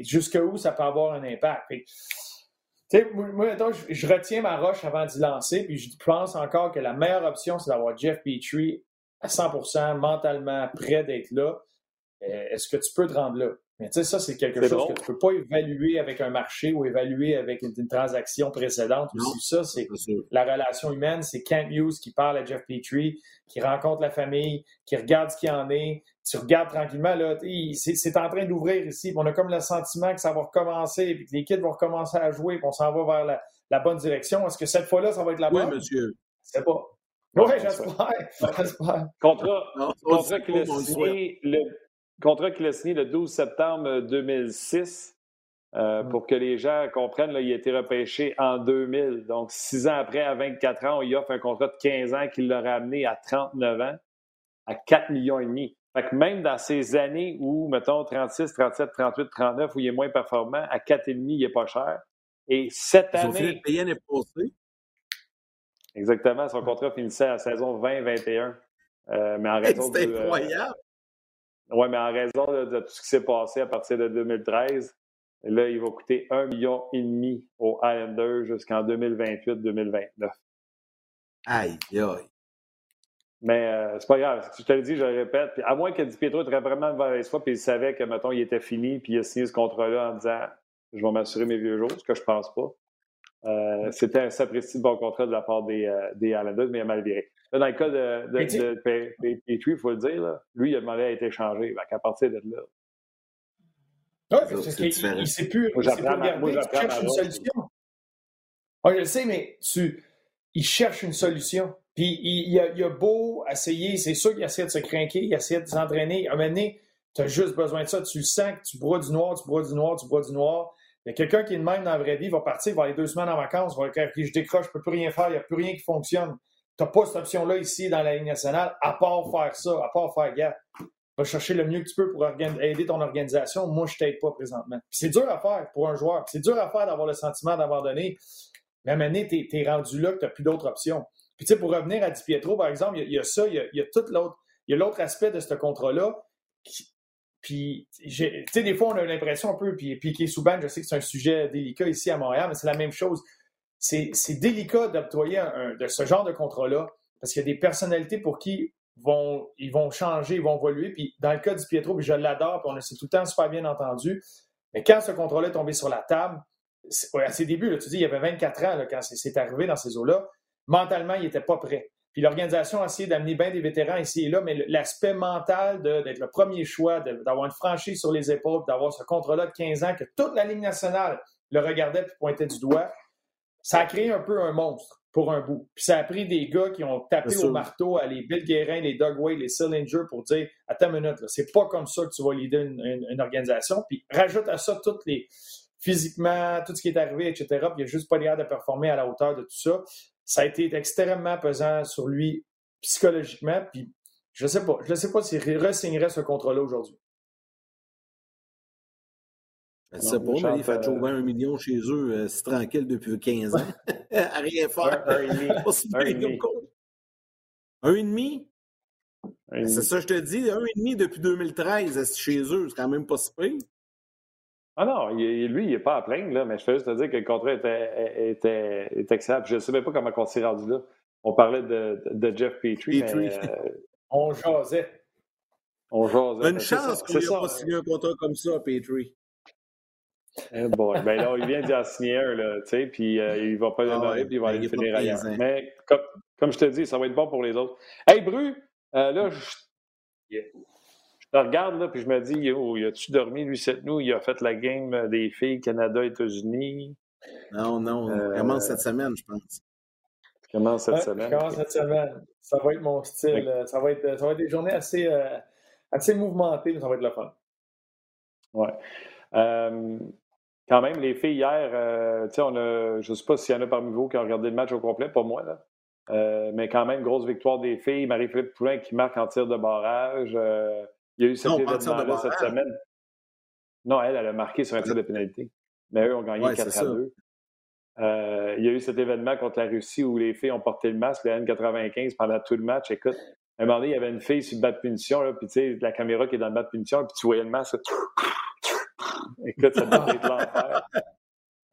Speaker 4: Jusqu'où ça peut avoir un impact? Tu sais, moi, je, retiens ma roche avant d'y lancer, puis je pense encore que la meilleure option, c'est d'avoir Jeff Petrie à 100% mentalement prêt d'être là. Euh, est-ce que tu peux te rendre là? Mais tu sais, ça, c'est quelque chose que tu ne peux pas évaluer avec un marché ou évaluer avec une, transaction précédente. Aussi, ça, c'est la relation humaine. C'est Kent Hughes qui parle à Jeff Petrie, qui rencontre la famille, qui regarde ce qu'il en est. Tu regardes tranquillement, là, c'est en train d'ouvrir ici. On a comme le sentiment que ça va recommencer, puis que les kids vont recommencer à jouer, puis on s'en va vers la, bonne direction. Est-ce que cette fois-là, ça va être la bonne?
Speaker 1: Oui, monsieur.
Speaker 4: C'est pas. Oui, j'espère.
Speaker 2: Contrat, contrat qu'il a signé le contrat qu'il a signé le 12 septembre 2006. Euh, mm. Pour que les gens comprennent, là, il a été repêché en 2000. Donc, six ans après, à 24 ans, il offre un contrat de 15 ans qui l'a ramené à 39 ans, à 4 millions et demi. Fait que même dans ces années où, mettons, 36, 37, 38, 39, où il est moins performant, à 4,5, il n'est pas cher. Et cette année. Exactement, son contrat finissait à la saison 20-21. Euh, mais en raison
Speaker 1: C'est euh, incroyable!
Speaker 2: Oui, mais en raison de, tout ce qui s'est passé à partir de 2013, là, il va coûter un million et demi aux Islanders jusqu'en 2028-2029.
Speaker 1: Aïe, aïe.
Speaker 2: Mais euh, c'est pas grave. Je te le dis, je le répète. Puis à moins que Di Pietro était vraiment une mauvaise foi, puis il savait que, mettons, il était fini, puis il a signé ce contrat-là en disant Je vais m'assurer mes vieux jours, ce que je pense pas. Euh, c'était un sapristi de bon contrat de la part des, euh, des Islanders, mais il a mal viré dans le cas de, de, il faut le dire, lui, il a demandé à être échangé. À partir de là.
Speaker 4: Oui, parce qu'il ne sait plus, il sait plus il cherche une solution. je le sais, mais tu, il cherche une solution. Puis il, il, a, beau essayer, c'est sûr qu'il essaie de se craquer, il essaie de s'entraîner. À un moment donné, tu as juste besoin de ça. Tu le sens que tu bois du noir, tu bois du noir, tu bois du noir. Il y a quelqu'un qui est de même dans la vraie vie, va partir, va aller deux semaines en vacances, va dire je décroche, je ne peux plus rien faire, il n'y a plus rien qui fonctionne. Tu n'as pas cette option-là ici dans la Ligue nationale, à part faire ça, à part faire gaffe. Va chercher le mieux que tu peux pour aider ton organisation. Moi, je t'aide pas présentement. C'est dur à faire pour un joueur. C'est dur à faire d'avoir le sentiment d'abandonner. Mais à un tu es, rendu là que tu n'as plus d'autres options. Puis, tu sais, pour revenir à Di Pietro, par exemple, il y, a ça, il y a, tout l'autre. Il y a l'autre aspect de ce contrat-là. Puis, tu sais, des fois, on a l'impression un peu, puis Piqué Souban, je sais que c'est un sujet délicat ici à Montréal, mais c'est la même chose c'est délicat d'octroyer de ce genre de contrat-là parce qu'il y a des personnalités pour qui vont, ils vont changer, ils vont évoluer. Puis dans le cas du Pietro, puis je l'adore, puis on s'est tout le temps super bien entendu. Mais quand ce contrat-là est tombé sur la table, à ses débuts, tu dis, il y avait 24 ans quand c'est arrivé dans ces eaux-là, mentalement, il n'était pas prêt. Puis l'organisation a essayé d'amener bien des vétérans ici et là, mais l'aspect mental d'être le premier choix, d'avoir une franchise sur les épaules, d'avoir ce contrat-là de 15 ans que toute la Ligue nationale le regardait puis pointait du doigt, ça a créé un peu un monstre pour un bout. Puis ça a pris des gars qui ont tapé au marteau, à les Bill Guérin, les Doug Way, les Sillinger pour dire Attends une minute, c'est pas comme ça que tu vas leader une, organisation. Puis rajoute à ça toutes les physiquement, tout ce qui est arrivé, etc. Puis il n'a juste pas l'air de performer à la hauteur de tout ça. Ça a été extrêmement pesant sur lui psychologiquement. Puis je ne sais pas. Je ne sais pas s'il re-signerait ce contrat-là aujourd'hui.
Speaker 1: Je sais pas, mais il fait toujours un million chez eux, euh, c'est tranquille depuis 15 ans. à rien faire. Un, et demi. un et demi. C'est ça, je te dis, un et demi depuis 2013 chez eux, c'est quand même pas si pire?
Speaker 2: Ah non, lui, il n'est pas à plaindre, là, mais je fais juste te dire que le contrat était, était, était excellent. Je ne même pas comment on s'est rendu là. On parlait de, de Jeff Petrie. Mais, euh,
Speaker 4: on jasait.
Speaker 2: On jasait.
Speaker 1: Une chance qu'on n'ait pas signé un contrat comme ça, Petrie.
Speaker 2: Eh bon, ben là, il vient d'y signer un, là, tu sais, puis euh, il va pas le ah puis il va ben, aller finir ailleurs. Mais comme, comme, je te dis, ça va être bon pour les autres. Hey, Bru, euh, là, je, te regarde, là, puis je me dis, il a-tu dormi, lui, cette nuit? Il a fait la game des filles Canada-États-Unis.
Speaker 1: Non, non, il commence cette semaine, je pense.
Speaker 2: Il commence cette semaine.
Speaker 4: commence cette semaine. Ça va être mon style. Ça va être, ça va être des journées assez, euh, assez mouvementées, mais ça va être le fun.
Speaker 2: Ouais. Euh, quand même, les filles hier, euh, on a, je ne sais pas s'il y en a parmi vous qui ont regardé le match au complet, pas moi, là. Euh, mais quand même, grosse victoire des filles. Marie-Philippe Poulin qui marque en tir de barrage. Il y a eu cet événement-là cette semaine. Non, elle, elle a marqué sur un tir de pénalité. Mais eux ont gagné 4 à 2. il y a eu cet événement contre la Russie où les filles ont porté le masque, le N95, pendant tout le match. Écoute, à un moment donné, il y avait une fille sur le bas de punition, là, puis tu sais, la caméra qui est dans le bas de punition, puis tu voyais le masque. Écoute, ça doit être l'enfer.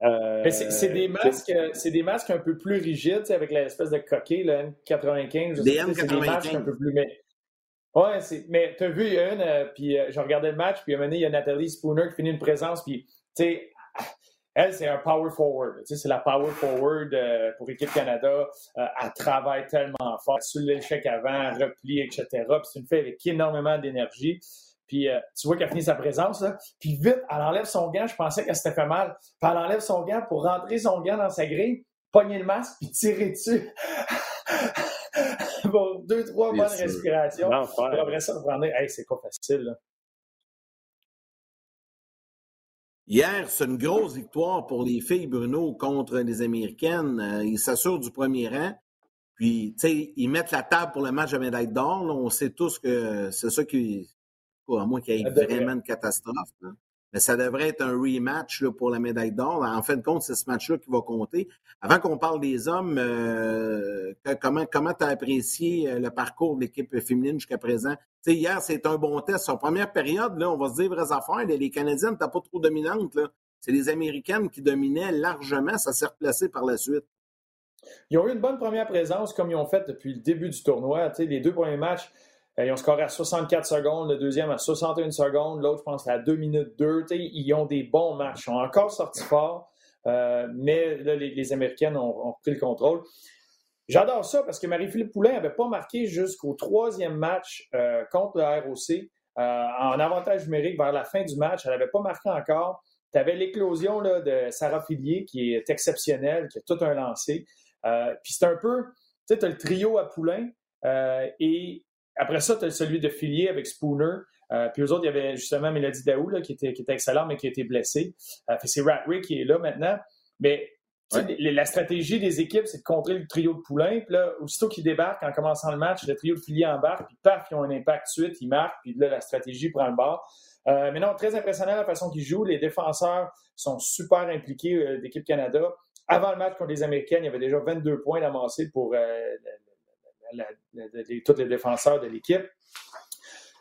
Speaker 4: Euh, c'est des masques, c'est des masques un peu plus rigides, avec l'espèce de coquille, le N95.
Speaker 1: Des N95. C'est des masques un peu plus.
Speaker 4: Mais, ouais, mais tu as vu, il y a une, euh, puis euh, je regardais le match, puis à un moment donné, il y a Nathalie Spooner qui finit une présence, puis tu sais, elle, c'est un power forward. Tu sais, c'est la power forward pour l'équipe Canada. elle travaille tellement fort sur l'échec avant, repli, etc. Puis c'est une fille avec énormément d'énergie. Puis euh, tu vois qu'elle finit sa présence, là. Puis vite, elle enlève son gant. Je pensais qu'elle s'était fait mal. Puis elle enlève son gant pour rentrer son gant dans sa grille, pogner le masque, puis tirer dessus. bon, deux, trois bonnes respirations. Après ça, reprendre. Hey, c'est pas facile, là.
Speaker 1: Hier, c'est une grosse victoire pour les filles, Bruno, contre les Américaines. Euh, ils s'assurent du premier rang. Puis, tu sais, ils mettent la table pour le match de médaille d'or. On sait tous que c'est ça qui, à moins qu'il y ait vraiment une catastrophe. Mais ça devrait être un rematch pour la médaille d'or. En fin de compte, c'est ce match-là qui va compter. Avant qu'on parle des hommes, euh, comment comment tu as apprécié euh, le parcours de l'équipe féminine jusqu'à présent? hier, c'est un bon test. En première période, là, on va se dire vraies affaires. Les, Canadiennes n'étaient pas trop dominantes. C'est les Américaines qui dominaient largement. Ça s'est replacé par la suite.
Speaker 4: Ils ont eu une bonne première présence comme ils ont fait depuis le début du tournoi. les deux premiers matchs, ils ont scoré à 64 secondes, le deuxième à 61 secondes, l'autre, je pense, à 2 minutes 2. Ils ont des bons matchs. Ils ont encore sorti fort, euh, mais là, les, Américaines ont, pris le contrôle. J'adore ça parce que Marie-Philippe Poulain n'avait pas marqué jusqu'au troisième match euh, contre le ROC en avantage numérique vers la fin du match. Elle n'avait pas marqué encore. Tu avais l'éclosion de Sarah Filier qui est exceptionnelle, qui a tout un lancé. puis c'est un peu, tu sais, tu as le trio à Poulain et après ça, tu as celui de Filier avec Spooner. Euh, puis eux autres, il y avait justement Mélodie Daou qui, était, qui était excellent, mais qui a été blessé. Euh, c'est Ratwick qui est là maintenant. Mais la stratégie des équipes, c'est de contrer le trio de Poulain. Puis là, aussitôt qu'ils débarquent en commençant le match, le trio de Filier embarque, puis paf, ils ont un impact de suite, ils marquent, puis là, la stratégie prend le bord. Euh, mais non, très impressionnant la façon qu'ils jouent. Les défenseurs sont super impliqués euh, d'équipe Canada. Avant le match contre les Américaines, il y avait déjà 22 points amassés pour tous les défenseurs de l'équipe.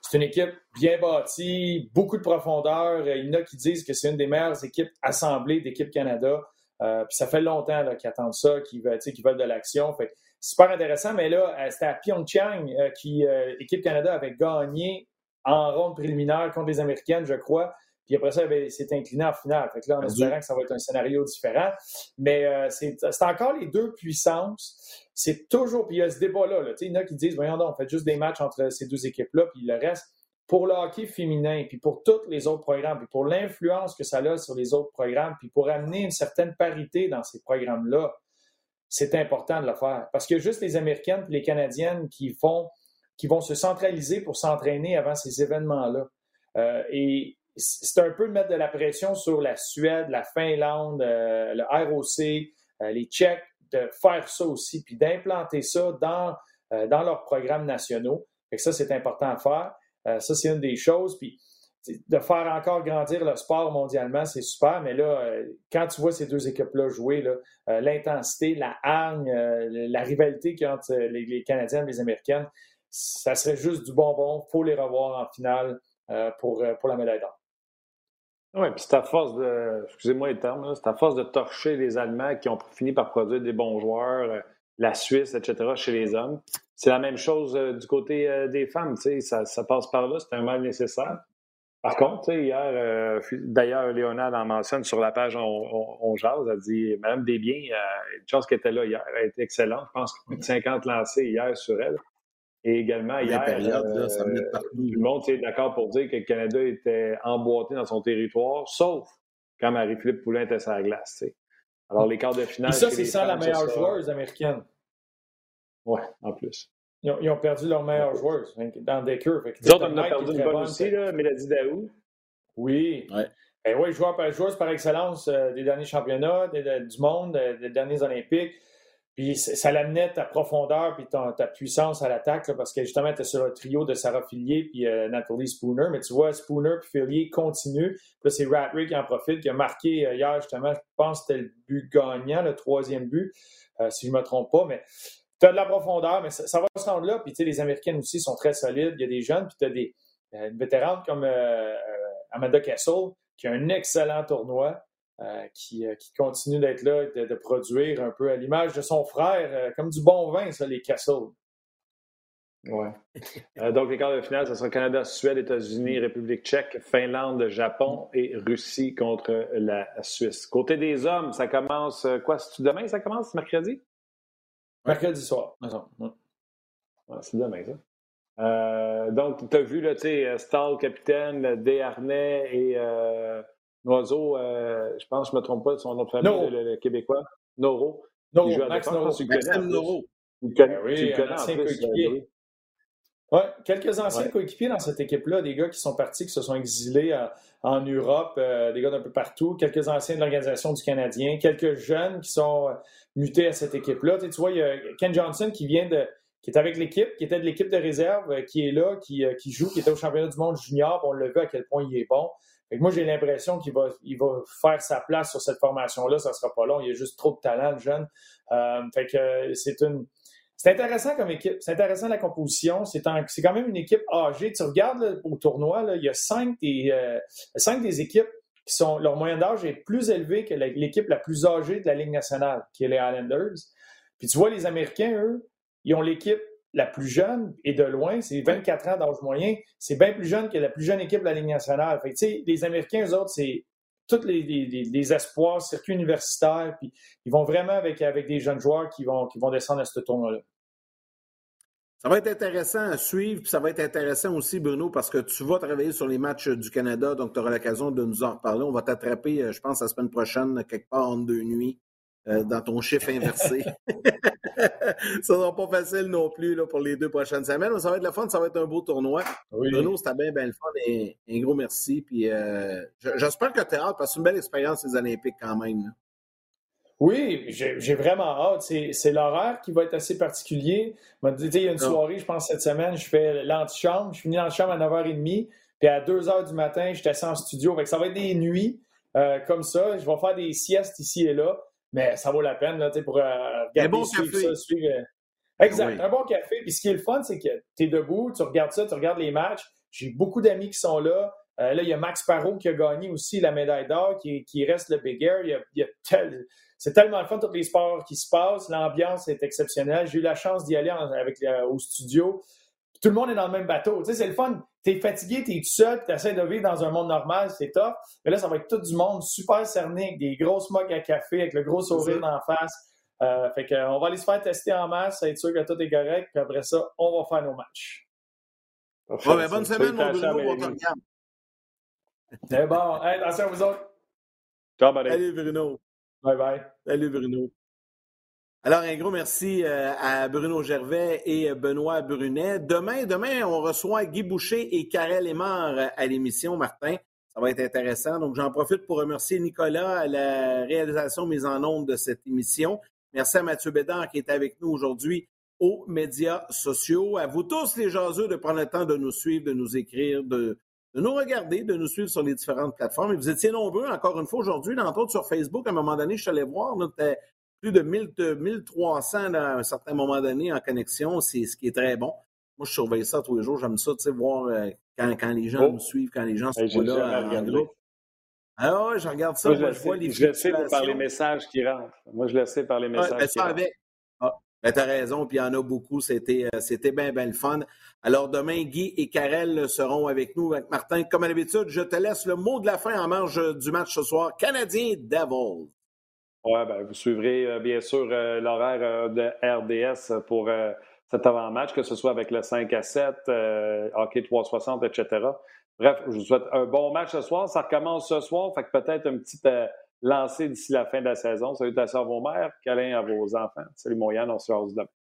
Speaker 4: C'est une équipe bien bâtie, beaucoup de profondeur. Il y en a qui disent que c'est une des meilleures équipes assemblées d'équipe Canada. Euh, puis ça fait longtemps qu'ils attendent ça, qu'ils veulent, veulent de l'action. Super intéressant, mais là, euh, c'était à Pyeongchang euh, qui l'équipe Canada avait gagné en ronde préliminaire contre les Américaines, je crois. Puis après ça, il s'est incliné en finale. Fait que là, en espérant que ça va être un scénario différent. Mais euh, c'est encore les deux puissances. C'est toujours. Puis il y a ce débat-là. Là. Il y en a qui disent Voyons donc, on fait juste des matchs entre ces deux équipes-là, puis le reste. Pour le hockey féminin, puis pour tous les autres programmes, puis pour l'influence que ça a sur les autres programmes, puis pour amener une certaine parité dans ces programmes-là, c'est important de le faire. Parce que juste les Américaines et les Canadiennes qui vont se centraliser pour s'entraîner avant ces événements-là. Euh, et c'est un peu de mettre de la pression sur la Suède, la Finlande, euh, le ROC, euh, les Tchèques, de faire ça aussi, puis d'implanter ça dans, dans leurs programmes nationaux. Et ça, c'est important à faire. ça, c'est une des choses. Puis de faire encore grandir le sport mondialement, c'est super, mais là, euh, quand tu vois ces deux équipes-là jouer, euh, l'intensité, la hargne, euh, la rivalité qu'il y a entre les, Canadiennes et les Américaines, ça serait juste du bonbon. Faut les revoir en finale pour, pour la médaille d'or.
Speaker 2: Oui, puis c'est à force de, excusez-moi les termes, c'est à force de torcher les Allemands qui ont fini par produire des bons joueurs, la Suisse, etc., chez les hommes. C'est la même chose du côté des femmes, ça, ça passe par là, c'est un mal nécessaire. Par contre, hier, euh, d'ailleurs, Léonard en mentionne sur la page On, on, jase, elle dit Madame Desbiens, euh, une chance qu'elle était là hier, elle était excellente. Je pense a 50 lancés hier sur elle. Et également, hier, période, là, ça euh, tout le monde est d'accord pour dire que le Canada était emboîté dans son territoire, sauf quand Marie-Philippe Poulin était sur la glace. Alors, les quarts de finale. Et
Speaker 4: ça, c'est ça la meilleure joueuse américaine.
Speaker 2: Oui, en plus.
Speaker 4: Ils ont, perdu leur meilleur joueur dans des curves.
Speaker 2: Nous autres, on a perdu une bonne aussi, là, Mélodie Daou.
Speaker 4: Oui.
Speaker 2: Ouais.
Speaker 4: Ben oui, joueur par joueuse par excellence euh, des derniers championnats, du monde, euh, des derniers Olympiques. Puis ça l'amenait ta profondeur puis ta, puissance à l'attaque parce que justement, tu sur le trio de Sarah Fillier puis euh, Nathalie Spooner. Mais tu vois, Spooner puis Fillier continuent. Puis c'est Ratrick qui en profite, qui a marqué hier justement, je pense que c'était le but gagnant, le troisième but, si je ne me trompe pas. Mais tu as de la profondeur, mais ça, va se rendre là. Puis, tu sais, les Américaines aussi sont très solides. Il y a des jeunes, puis tu as des euh, vétérans comme euh, euh, Amanda Kessel, qui a un excellent tournoi, qui, qui, continue d'être là, de, de, produire un peu à l'image de son frère, comme du bon vin, ça, les Kessel.
Speaker 2: Oui. donc, les quarts de finale, ce sera Canada, Suède, États-Unis, République tchèque, Finlande, Japon et Russie contre la Suisse. Côté des hommes, ça commence quoi? C'est demain, ça commence, mercredi?
Speaker 4: Mercredi soir,
Speaker 2: c'est demain, ça. Euh, donc, tu as vu, là, tu sais, euh, Stahl, capitaine, Desharnais et euh, Noiseau, euh, je pense, je ne me trompe pas de son nom de famille, le, Québécois, Noro.
Speaker 4: Noro, Max Noro.
Speaker 1: Tu Maxime Noro.
Speaker 4: Tu connais, oui, tu connais en plus. Euh, oui, quelques anciens coéquipiers dans cette équipe-là, des gars qui sont partis, qui se sont exilés en Europe, euh, des gars d'un peu partout, quelques anciens de l'organisation du Canadien, quelques jeunes qui sont euh, mutés à cette équipe-là. Tu, vois, il y a Ken Johnson qui vient de qui est avec l'équipe, qui était de l'équipe de réserve, euh, qui est là, qui, qui, joue, qui était au championnat du monde junior. On l'a vu à quel point il est bon. Moi, j'ai l'impression qu'il va, il va faire sa place sur cette formation-là. Ça sera pas long. Il y a juste trop de talent, le jeune. fait que c'est une c'est intéressant comme équipe. C'est intéressant la composition. C'est quand même une équipe âgée. Tu regardes au tournoi, il y a cinq des, euh, cinq des équipes qui sont. Leur moyenne d'âge est plus élevé que l'équipe la, plus âgée de la Ligue nationale, qui est les Islanders. Puis tu vois, les Américains, eux, ils ont l'équipe la plus jeune et de loin, c'est 24 ans d'âge moyen. C'est bien plus jeune que la plus jeune équipe de la Ligue nationale. Fait que, les Américains, eux autres, c'est tous les, les, espoirs, circuit universitaire, puis ils vont vraiment avec, avec des jeunes joueurs qui vont, qui vont descendre à ce tournoi-là.
Speaker 1: Ça va être intéressant à suivre, puis ça va être intéressant aussi, Bruno, parce que tu vas travailler sur les matchs du Canada, donc tu auras l'occasion de nous en reparler. On va t'attraper, euh, je pense, la semaine prochaine, quelque part en deux nuits, euh, dans ton chiffre inversé. ça sera pas facile non plus là, pour les deux prochaines semaines, mais ça va être le fun, ça va être un beau tournoi. Bruno, c'était bien, bien le fun, et un gros merci. Puis euh, j'espère que tu as hâte, parce que c'est une belle expérience, les Olympiques, quand même.
Speaker 4: Oui, j'ai vraiment hâte. C'est l'horaire qui va être assez particulier. Il y a une ah. soirée, je pense, cette semaine, je fais l'antichambre. Je finis l'antichambre à 9h30. Puis à 2h du matin, je descends en studio. ça va être des nuits euh, comme ça. Je vais faire des siestes ici et là. Mais ça vaut la peine là, pour euh, regarder, bon suivre ça. Suivre... Euh, exact. Un bon café. Puis ce qui est le fun, c'est que tu es debout, tu regardes ça, tu regardes les matchs. J'ai beaucoup d'amis qui sont là. là, il y a Max Parot qui a gagné aussi la médaille d'or, qui, reste le Big Air. Il y a, tel c'est tellement le fun, tous les sports qui se passent. L'ambiance est exceptionnelle. J'ai eu la chance d'y aller avec, au studio. Tout le monde est dans le même bateau. Tu sais, c'est le fun. T'es fatigué, t'es tout seul, t'essaies de vivre dans un monde normal, c'est top. Mais là, ça va être tout du monde super cerné, avec des grosses mugs à café, avec le gros sourire en face. Euh, fait que, on va aller se faire tester en masse, être sûr que tout est correct, puis après ça, on va faire nos matchs.
Speaker 1: Ben, bonne semaine, mon Bruno, on te
Speaker 4: C'est bon. attention à vous autres.
Speaker 2: Ciao,
Speaker 1: Allez, Bruno.
Speaker 4: Bye bye.
Speaker 1: Salut Bruno. Alors, un gros merci euh, à Bruno Gervais et Benoît Brunet. Demain, demain, on reçoit Guy Boucher et Karel Aymar à l'émission, Martin. Ça va être intéressant. Donc, j'en profite pour remercier Nicolas à la réalisation mise en onde de cette émission. Merci à Mathieu Bédard qui est avec nous aujourd'hui aux médias sociaux. À vous tous, les jaseux, de prendre le temps de nous suivre, de nous écrire, de, nous regarder, de nous suivre sur les différentes plateformes. Et vous étiez nombreux, encore une fois, aujourd'hui, entre autres sur Facebook. À un moment donné, je suis allé voir, plus de 1300 à un certain moment donné en connexion. C'est ce qui est très bon. Moi, je surveille ça tous les jours. J'aime ça, tu sais, voir euh, quand, les gens oh. nous suivent, quand les gens sont là en groupe. Ah ouais, je regarde ça.
Speaker 2: Moi, je, vois les Je le sais par les messages qui rentrent. Moi, je le sais par les messages ben, qui rentrent. Avec...
Speaker 1: Ah, ben, t'as raison, puis il y en a beaucoup. C'était, euh, c'était bien, bien le fun. Alors, demain, Guy et Karel seront avec nous, avec Martin. Comme à l'habitude, je te laisse le mot de la fin en marge du match ce soir. Canadien Devils.
Speaker 2: Oui, ben, vous suivrez euh, bien sûr euh, l'horaire de RDS pour cet avant-match, que ce soit avec le 5 à 7, hockey 360, etc. Bref, je vous souhaite un bon match ce soir. Ça recommence ce soir, fait que peut-être un petit euh, lancé d'ici la fin de la saison. Salut ta soeur, vos mères, câlin à vos enfants. Salut Moyane, on se revoit demain.